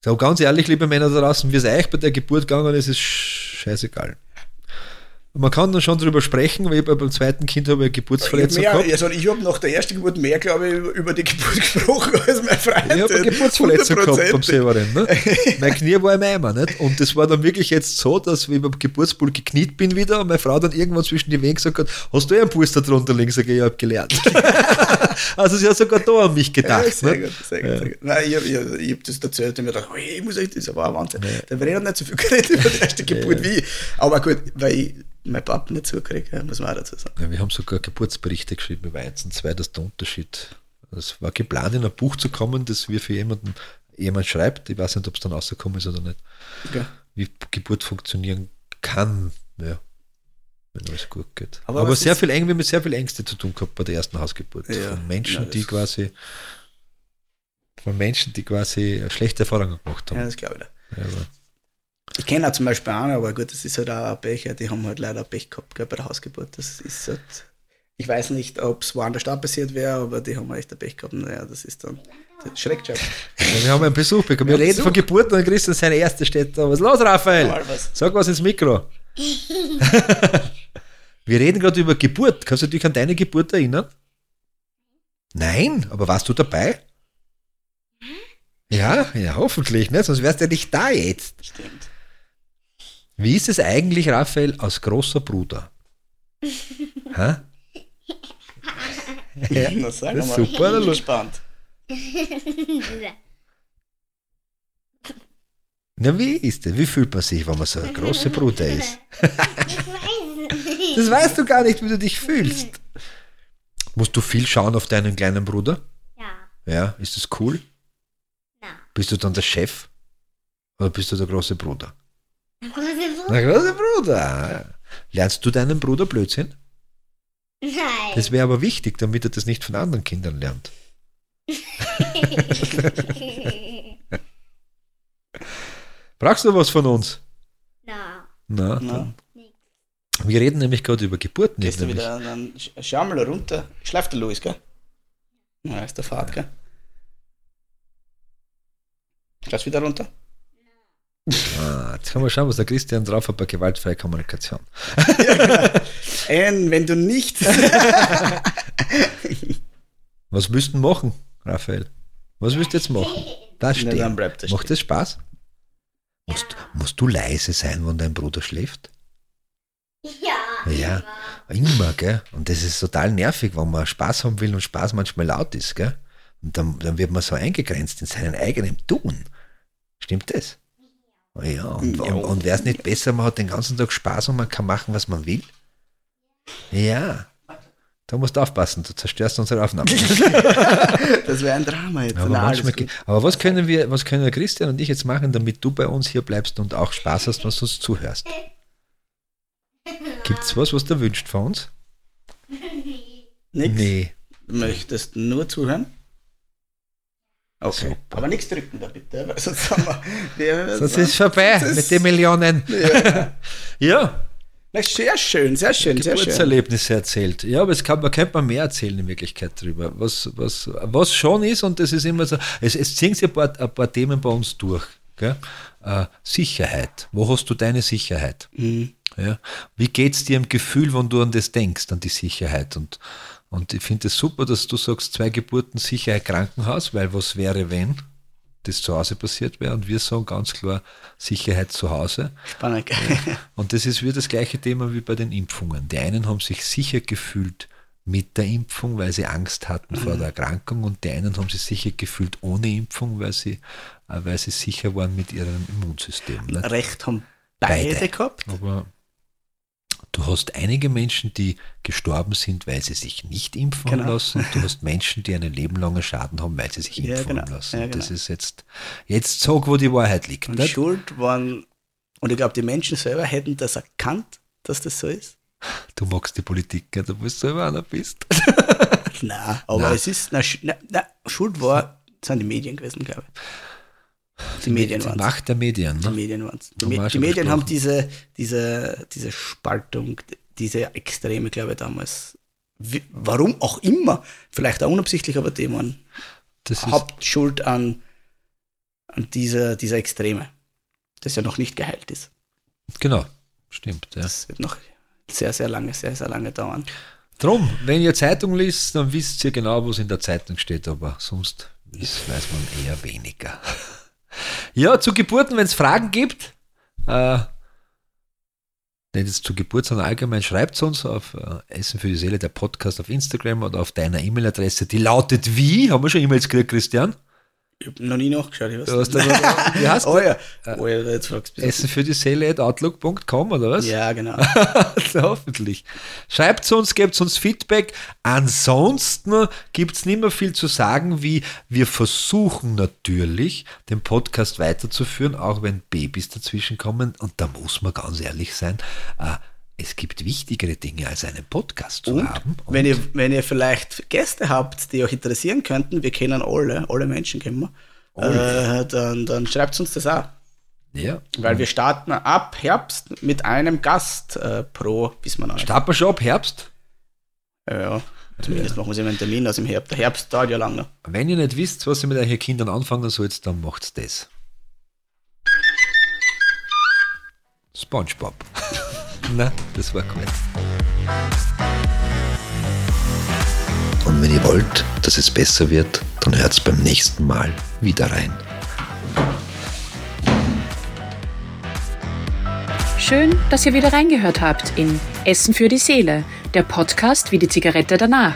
So ganz ehrlich, liebe Männer da draußen, wie es euch bei der Geburt gegangen ist, ist scheißegal. Man kann dann schon drüber sprechen, weil ich bei- beim zweiten Kind habe ich eine Ich Geburtsverletzung habe gehabt. also ich hab nach der ersten Geburt mehr, glaube ich, über die Geburt [LAUGHS] gesprochen als mein Freund. Ich habe eine Geburtsverletzung gehabt beim 100%. Severin. Ne? [LAUGHS] mein Knie war im Eimer. Nicht? Und das war dann wirklich jetzt so, dass ich beim Geburtsbull gekniet bin wieder und meine Frau dann irgendwann zwischen die Wehen gesagt hat, hast du eh einen Puster drunter liegen? Sag ich, ich habe gelernt. [LAUGHS] also sie hat sogar da an mich Ja, gedacht. sehr ne? gut, sehr gut, sehr gut. Nein, ich habe ich, ich hab das erzählt und mir gedacht, oh, ich muss echt, das war ein Wahnsinn. Der Verena hat nicht so viel geredet über die erste Geburt wie ich. Aber gut, weil ich mein Papa nicht zugekriegt habe, muss man auch dazu sagen. Ja, wir haben sogar Geburtsberichte geschrieben über eins und zwei, das ist der Unterschied. Es war geplant, in ein Buch zu kommen, das wir für jemanden, jemand schreibt. Ich weiß nicht, ob es dann rausgekommen ist oder nicht. Okay. Wie Geburt funktionieren kann, ja, wenn alles gut geht. Aber Aber, sehr viel wir haben mit sehr viel Ängste zu tun gehabt bei der ersten Hausgeburt. Ja, von Menschen, das- die quasi von Menschen, die quasi schlechte Erfahrungen gemacht haben. Ja, das glaube ich. Ja, Ich kenne auch zum Beispiel einen, aber gut, das ist halt auch ein Pech, ja, die haben halt leider Pech gehabt gell, bei der Hausgeburt. Das ist halt, ich weiß nicht, ob es woanders da passiert wäre, aber die haben echt ein Pech gehabt. Naja, das ist dann, das schreckt schon. Ja, wir haben einen Besuch bekommen. Wir Ja, reden Besuch. von Geburten und Christian seine erste steht da. Was ist los, Raphael? Mal was. Sag was ins Mikro. [LAUGHS] wir reden gerade über Geburt. Kannst du dich an deine Geburt erinnern? Nein, aber warst du dabei? Ja, ja, hoffentlich, ne? sonst wärst du ja nicht da jetzt. Stimmt. Wie ist es eigentlich, Raphael, als großer Bruder? [LAUGHS] Hä? Ja, Na, sag das ist mal. super, Ich bin gespannt. Na, wie ist das? Wie fühlt man sich, wenn man so ein großer Bruder ist? [LAUGHS] Ich weiß nicht. Das weißt du gar nicht, wie du dich fühlst. Musst du viel schauen auf deinen kleinen Bruder? Ja, Ja, ist das cool? na. Bist du dann der Chef? Oder bist du der große Bruder? Große Bruder? Der große Bruder. Lernst du deinen Bruder Blödsinn? Nein. Das wäre aber wichtig, damit er das nicht von anderen Kindern lernt. [LAUGHS] Brauchst du was von uns? na. Na, Na, dann- wir reden nämlich gerade über Geburten. gehst du nämlich. wieder, dann sch- schau mal runter. Schleift der Louis, gell? Ja, ist der Fahrt, gell? Schaust wieder runter? Ah, jetzt können wir schauen, was der Christian drauf hat bei gewaltfreier Kommunikation. [LAUGHS] Ein, wenn du nicht. [LAUGHS] Was denn machen, Raphael? Was willst du jetzt machen? Da Na, er Macht stehen. das Spaß? Musst, musst du leise sein, wenn dein Bruder schläft? Ja. Ja, immer, gell? Und das ist total nervig, wenn man Spaß haben will und Spaß manchmal laut ist, gell? Und dann, dann wird man so eingegrenzt in seinem eigenen Tun. Stimmt das? Ja, und, Ja. und, und wäre es nicht besser, man hat den ganzen Tag Spaß und man kann machen, was man will? Ja. Da musst du aufpassen, du zerstörst unsere Aufnahme. [LAUGHS] Das wäre ein Drama jetzt. Aber, Na, aber was können wir, was können Christian und ich jetzt machen, damit du bei uns hier bleibst und auch Spaß hast, was du uns zuhörst? Gibt's was, was du wünscht von uns? [LAUGHS] Nix. Nee. Du möchtest nur zuhören? Okay. Super. Aber nichts drücken da bitte, weil sonst haben wir. wir Das ist vorbei [LAUGHS] Das mit ist- den Millionen. [LAUGHS] Ja. Ja, Na, sehr schön, sehr schön, sehr schön. Geburtserlebnisse erzählt. Ja, aber es kann, man könnte man mehr erzählen in Wirklichkeit drüber. Was, was, was schon ist, und das ist immer so, es, es ziehen sich ein paar, ein paar Themen bei uns durch. Äh, Sicherheit. Wo hast du deine Sicherheit? Mhm. Ja? Wie geht es dir im Gefühl, wenn du an das denkst, an die Sicherheit? Und, und ich finde es super, dass du sagst, zwei Geburten Sicherheit Krankenhaus, weil was wäre, wenn das zu Hause passiert wäre? Und wir sagen ganz klar Sicherheit zu Hause. Spannend. Und das ist wieder das gleiche Thema wie bei den Impfungen. Die einen haben sich sicher gefühlt mit der Impfung, weil sie Angst hatten vor der Erkrankung und die einen haben sich sicher gefühlt ohne Impfung, weil sie, äh, weil sie sicher waren mit ihrem Immunsystem. Ne? Recht haben beide, Beide. gehabt. Aber du hast einige Menschen, die gestorben sind, weil sie sich nicht impfen Genau. lassen. Du hast Menschen, die einen lebenlangen Schaden haben, weil sie sich [LAUGHS] Ja, impfen genau. haben lassen. Ja, Und Das genau. ist jetzt, jetzt sag, wo die Wahrheit liegt. Und nicht? Schuld waren, und ich glaube, die Menschen selber hätten das erkannt, dass das so ist. Du magst die Politik, du selber einer bist. [LAUGHS] Nein, aber Nein. es ist, na, Sch- na, na, Schuld war, das [LAUGHS] sind die Medien gewesen, glaube ich. Die Medien Die waren Macht der Medien. Die Ne? Medien waren Die, Me die Medien haben diese, diese, diese Spaltung, diese Extreme, glaube ich, damals. Wie, warum auch immer, vielleicht auch unabsichtlich, aber die waren Hauptschuld an, an dieser, dieser Extreme, das ja noch nicht geheilt ist. genau, stimmt. Ja. Das wird noch sehr, sehr lange, sehr, sehr lange dauern. Drum, wenn ihr Zeitung liest, dann wisst ihr genau, was in der Zeitung steht, aber sonst weiß man eher weniger. Ja, zu Geburten, wenn es Fragen gibt, äh, nicht jetzt zu Geburt, sondern allgemein, schreibt uns auf äh, Essen für die Seele, der Podcast auf Instagram oder auf deiner E-Mail-Adresse, die lautet wie? Haben wir schon E-Mails gekriegt, Christian? Ich habe noch nie nachgeschaut. Ich weiß Du hast nicht. da- wie heißt [LAUGHS] oh ja, oh ja, jetzt fragst du. Essen für die Seele at outlook.com oder was? Ja, genau. [LAUGHS] Hoffentlich. Schreibt uns, gebt uns Feedback. Ansonsten gibt es nicht mehr viel zu sagen, wie wir versuchen natürlich, den Podcast weiterzuführen, auch wenn Babys dazwischen kommen. Und da muss man ganz ehrlich sein, äh, es gibt wichtigere Dinge als einen Podcast zu Und haben. Und wenn ihr, wenn ihr vielleicht Gäste habt, die euch interessieren könnten, wir kennen alle, alle Menschen kennen wir, äh, dann, dann schreibt uns das auch. ja, Weil wir starten ab Herbst mit einem Gast äh, pro, bis man starten wir schon ab Herbst. Ja, ja. Zumindest machen wir immer einen Termin aus dem Herbst. Der Herbst dauert ja lange. Wenn ihr nicht wisst, was ihr mit euren Kindern anfangen sollt, dann macht's das. SpongeBob. [LAUGHS] Na, das war gut. Und wenn ihr wollt, dass es besser wird, dann hört's beim nächsten Mal wieder rein. Schön, dass ihr wieder reingehört habt in Essen für die Seele, der Podcast wie die Zigarette danach.